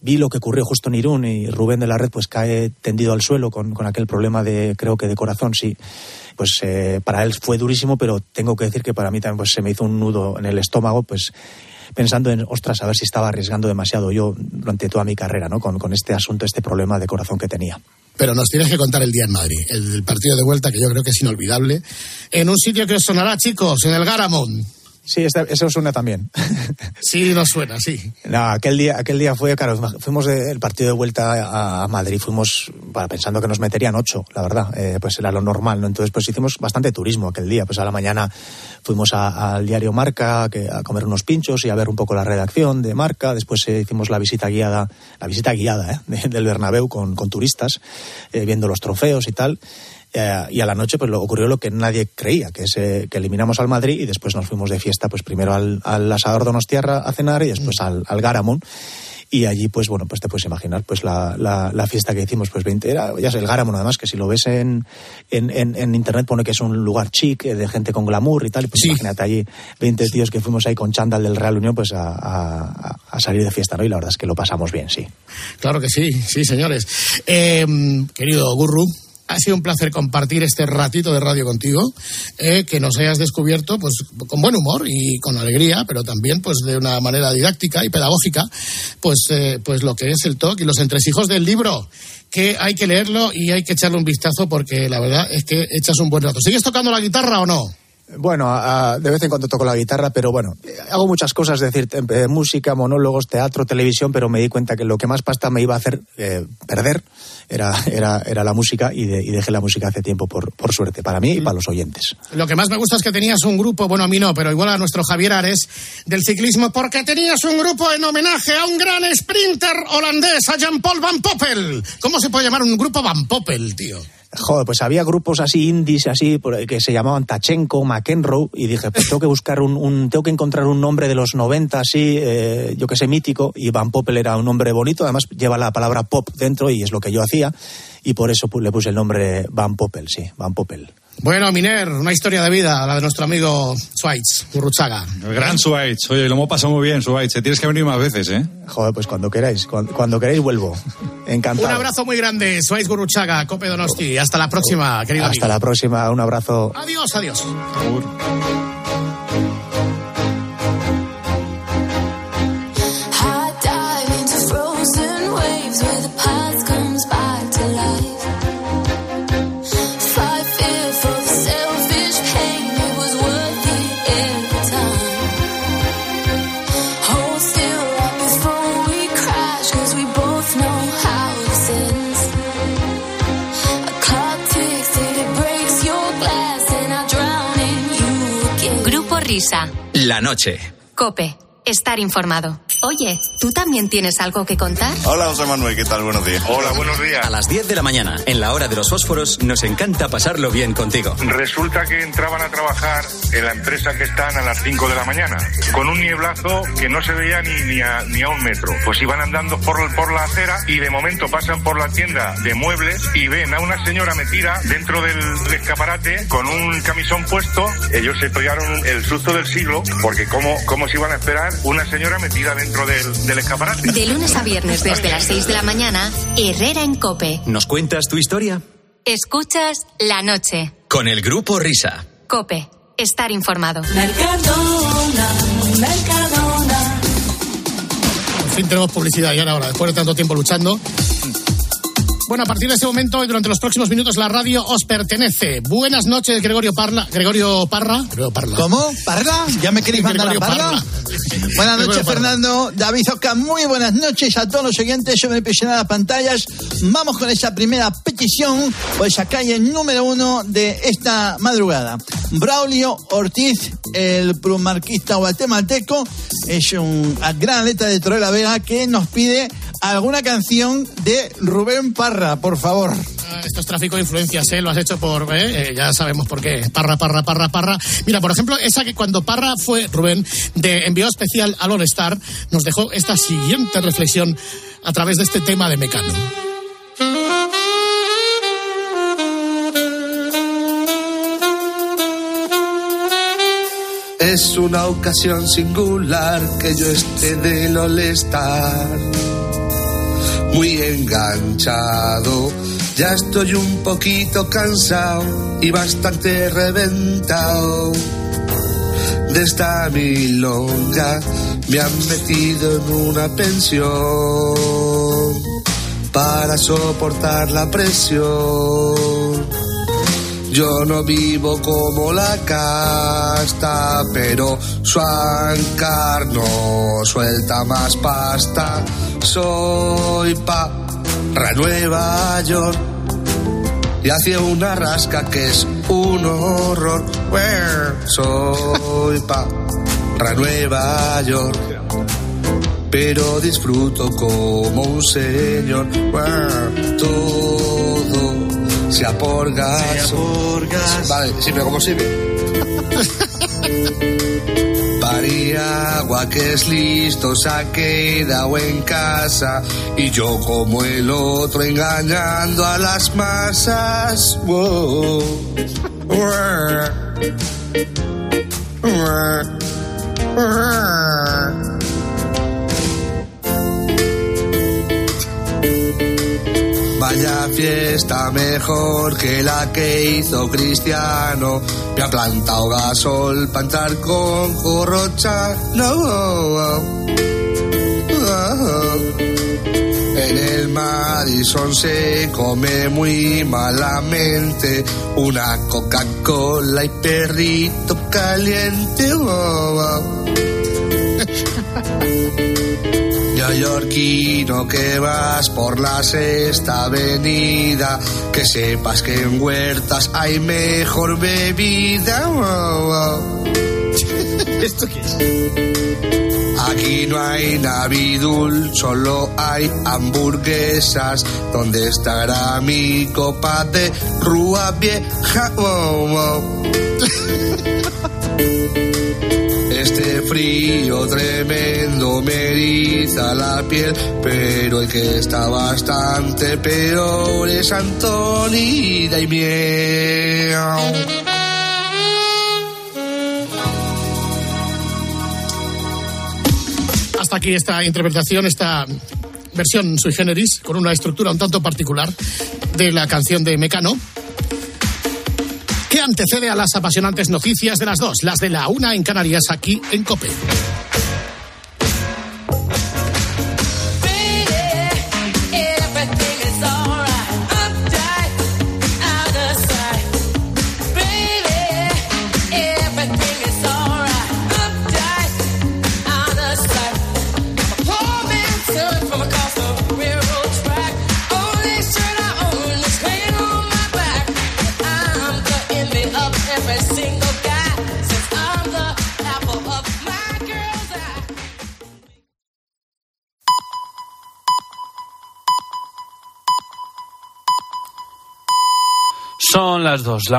vi lo que ocurrió justo en Irún y Rubén de la Red pues cae tendido al suelo con, con aquel problema de creo que de corazón sí. Pues eh, para él fue durísimo pero tengo que decir que para mí también pues se me hizo un nudo en el estómago pues pensando en ostras a ver si estaba arriesgando demasiado yo durante toda mi carrera no con, con este asunto este problema de corazón que tenía. Pero nos tienes que contar el día en Madrid, el, del partido de vuelta que yo creo que es inolvidable, en un sitio que os sonará, chicos, en el Garamond. Sí este- eso suena también Sí, nos suena, sí. No, aquel día, aquel día fue, claro, fuimos del partido de vuelta a, Madrid, fuimos bueno, pensando que nos meterían ocho, la verdad, eh, pues era lo normal, ¿no? Entonces, pues hicimos bastante turismo aquel día, pues a la mañana fuimos al diario Marca que, a comer unos pinchos y a ver un poco la redacción de Marca, después eh, hicimos la visita guiada, la visita guiada, ¿eh? de- del Bernabéu con, con turistas, eh, viendo los trofeos y tal. Eh, y a la noche pues lo, ocurrió lo que nadie creía, que es eh, que eliminamos al Madrid y después nos fuimos de fiesta, pues primero al, al asador Donostiarra a cenar y después al, al Garamond. Y allí, pues bueno, pues te puedes imaginar, pues la, la, la fiesta que hicimos, pues 20, era, ya sé, el Garamond, además, que si lo ves en, en, en, en internet pone que es un lugar chic, eh, de gente con glamour y tal, y pues imagínate allí 20 tíos que fuimos ahí con chándal del Real Unión, pues a, a, a salir de fiesta, ¿no? Y la verdad es que lo pasamos bien, sí. Claro que sí, sí, señores. Eh, querido Gurru, ha sido un placer compartir este ratito de radio contigo, eh, que nos hayas descubierto pues con buen humor y con alegría, pero también pues de una manera didáctica y pedagógica, pues, eh, pues lo que es el TOC y los entresijos del libro, que hay que leerlo y hay que echarle un vistazo porque la verdad es que echas un buen rato. ¿Sigues tocando la guitarra o no? Bueno, de vez en cuando toco la guitarra, pero bueno, eh, hago muchas cosas, es decir, eh, música, monólogos, teatro, televisión, pero me di cuenta que lo que más pasta me iba a hacer eh, perder era, era, era la música y dejé la música hace tiempo, por, por suerte, para mí y para los oyentes. Lo que más me gusta es que tenías un grupo, bueno, a mí no, pero igual a nuestro Javier Ares del ciclismo, porque tenías un grupo en homenaje a un gran sprinter holandés, a Jean-Paul Van Poppel. ¿Cómo se puede llamar un grupo Van Poppel, tío? Joder, pues había grupos así indies, así, que se llamaban Tachenko, McEnroe, y dije, pues tengo que buscar un, un- tengo que encontrar un nombre de los 90, así, eh, yo que sé, mítico, y Van Poppel era un nombre bonito, además lleva la palabra pop dentro y es lo que yo hacía, y por eso pu- le puse el nombre Van Poppel, sí, Van Poppel. Bueno, Miner, una historia de vida, la de nuestro amigo Schweitz, Gurruchaga. El gran Suárez. Oye, lo hemos pasado muy bien, Suárez. Tienes que venir más veces, ¿eh? Joder, pues cuando queráis, cuando, cuando queráis vuelvo. Encantado. Un abrazo muy grande, Schweitz Gurruchaga, Cope Donosti. Hasta la próxima, querido Hasta amigo. la próxima, un abrazo. Adiós, adiós. High La noche. Cope. Estar informado. Oye, ¿tú también tienes algo que contar? Hola, José Manuel, ¿qué tal? Buenos días. Hola, buenos días. A las 10 de la mañana, en la hora de los fósforos, nos encanta pasarlo bien contigo. Resulta que entraban a trabajar en la empresa que están a las 5 de la mañana, con un nieblazo que no se veía ni, ni, a, ni a un metro. Pues iban andando por, por la acera y de momento pasan por la tienda de muebles y ven a una señora metida dentro del escaparate con un camisón puesto. Ellos se pegaron el susto del siglo, porque ¿cómo, cómo se iban a esperar una señora metida dentro del, del escaparate? De lunes a viernes desde las 6 de la mañana, Herrera en Cope. ¿Nos cuentas tu historia? Escuchas la noche. Con el grupo Risa. Cope. Estar informado. Mercadona, Mercadona. Por fin tenemos publicidad ya ahora, después de tanto tiempo luchando. Bueno, a partir de este momento y durante los próximos minutos la radio os pertenece. Buenas noches, Gregorio Parla. Gregorio Parra. Gregorio Parla. ¿Cómo? ¿Parla? ¿Ya me queréis mandar a Parla? Parla. Buenas noches. Fernando. David Oca, muy buenas noches a todos los oyentes. Yo me presioné las pantallas. Vamos con esa primera petición, pues acá hay el número uno de esta madrugada. Braulio Ortiz, el plumarquista guatemalteco, es un gran atleta de Torre Vega que nos pide alguna canción de Rubén Parra, por favor. Ah, Esto es tráfico de influencias, ¿eh? Lo has hecho por... ¿eh? Eh, ya sabemos por qué. Parra, parra, parra, parra. Mira, por ejemplo, esa que cuando Parra fue, Rubén, de enviado especial al All Star, nos dejó esta siguiente reflexión a través de este tema de Mecano. Es una ocasión singular que yo esté del All-Star. Muy enganchado, ya estoy un poquito cansado y bastante reventado. De esta milonga me han metido en una pensión para soportar la presión. Yo no vivo como la casta, pero su no suelta más pasta. Soy pa Nueva York y hacia una rasca que es un horror. Soy pa Nueva York, pero disfruto como un señor. Todo sea por gas. Vale, pero como sirve. Pariagua que es listo se ha quedado en casa. Y yo como el otro engañando a las masas. Vaya fiesta mejor que la que hizo Cristiano. Me ha plantado gasol para entrar con corrocha. No. En el Madison se come muy malamente una Coca-Cola y perrito caliente. Neoyorquino que vas por la sexta avenida, que sepas que en huertas hay mejor bebida. ¿Esto qué es? Aquí no hay Navidul, solo hay hamburguesas. ¿Dónde estará mi copa de rúa vieja? Oh. Este frío tremendo me eriza la piel, pero el que está bastante peor es Antonio y miel. Hasta aquí esta interpretación, esta versión sui generis, con una estructura un tanto particular de la canción de Mecano, que antecede a las apasionantes noticias de las dos, las de la una en Canarias, aquí en COPE. Las dos, la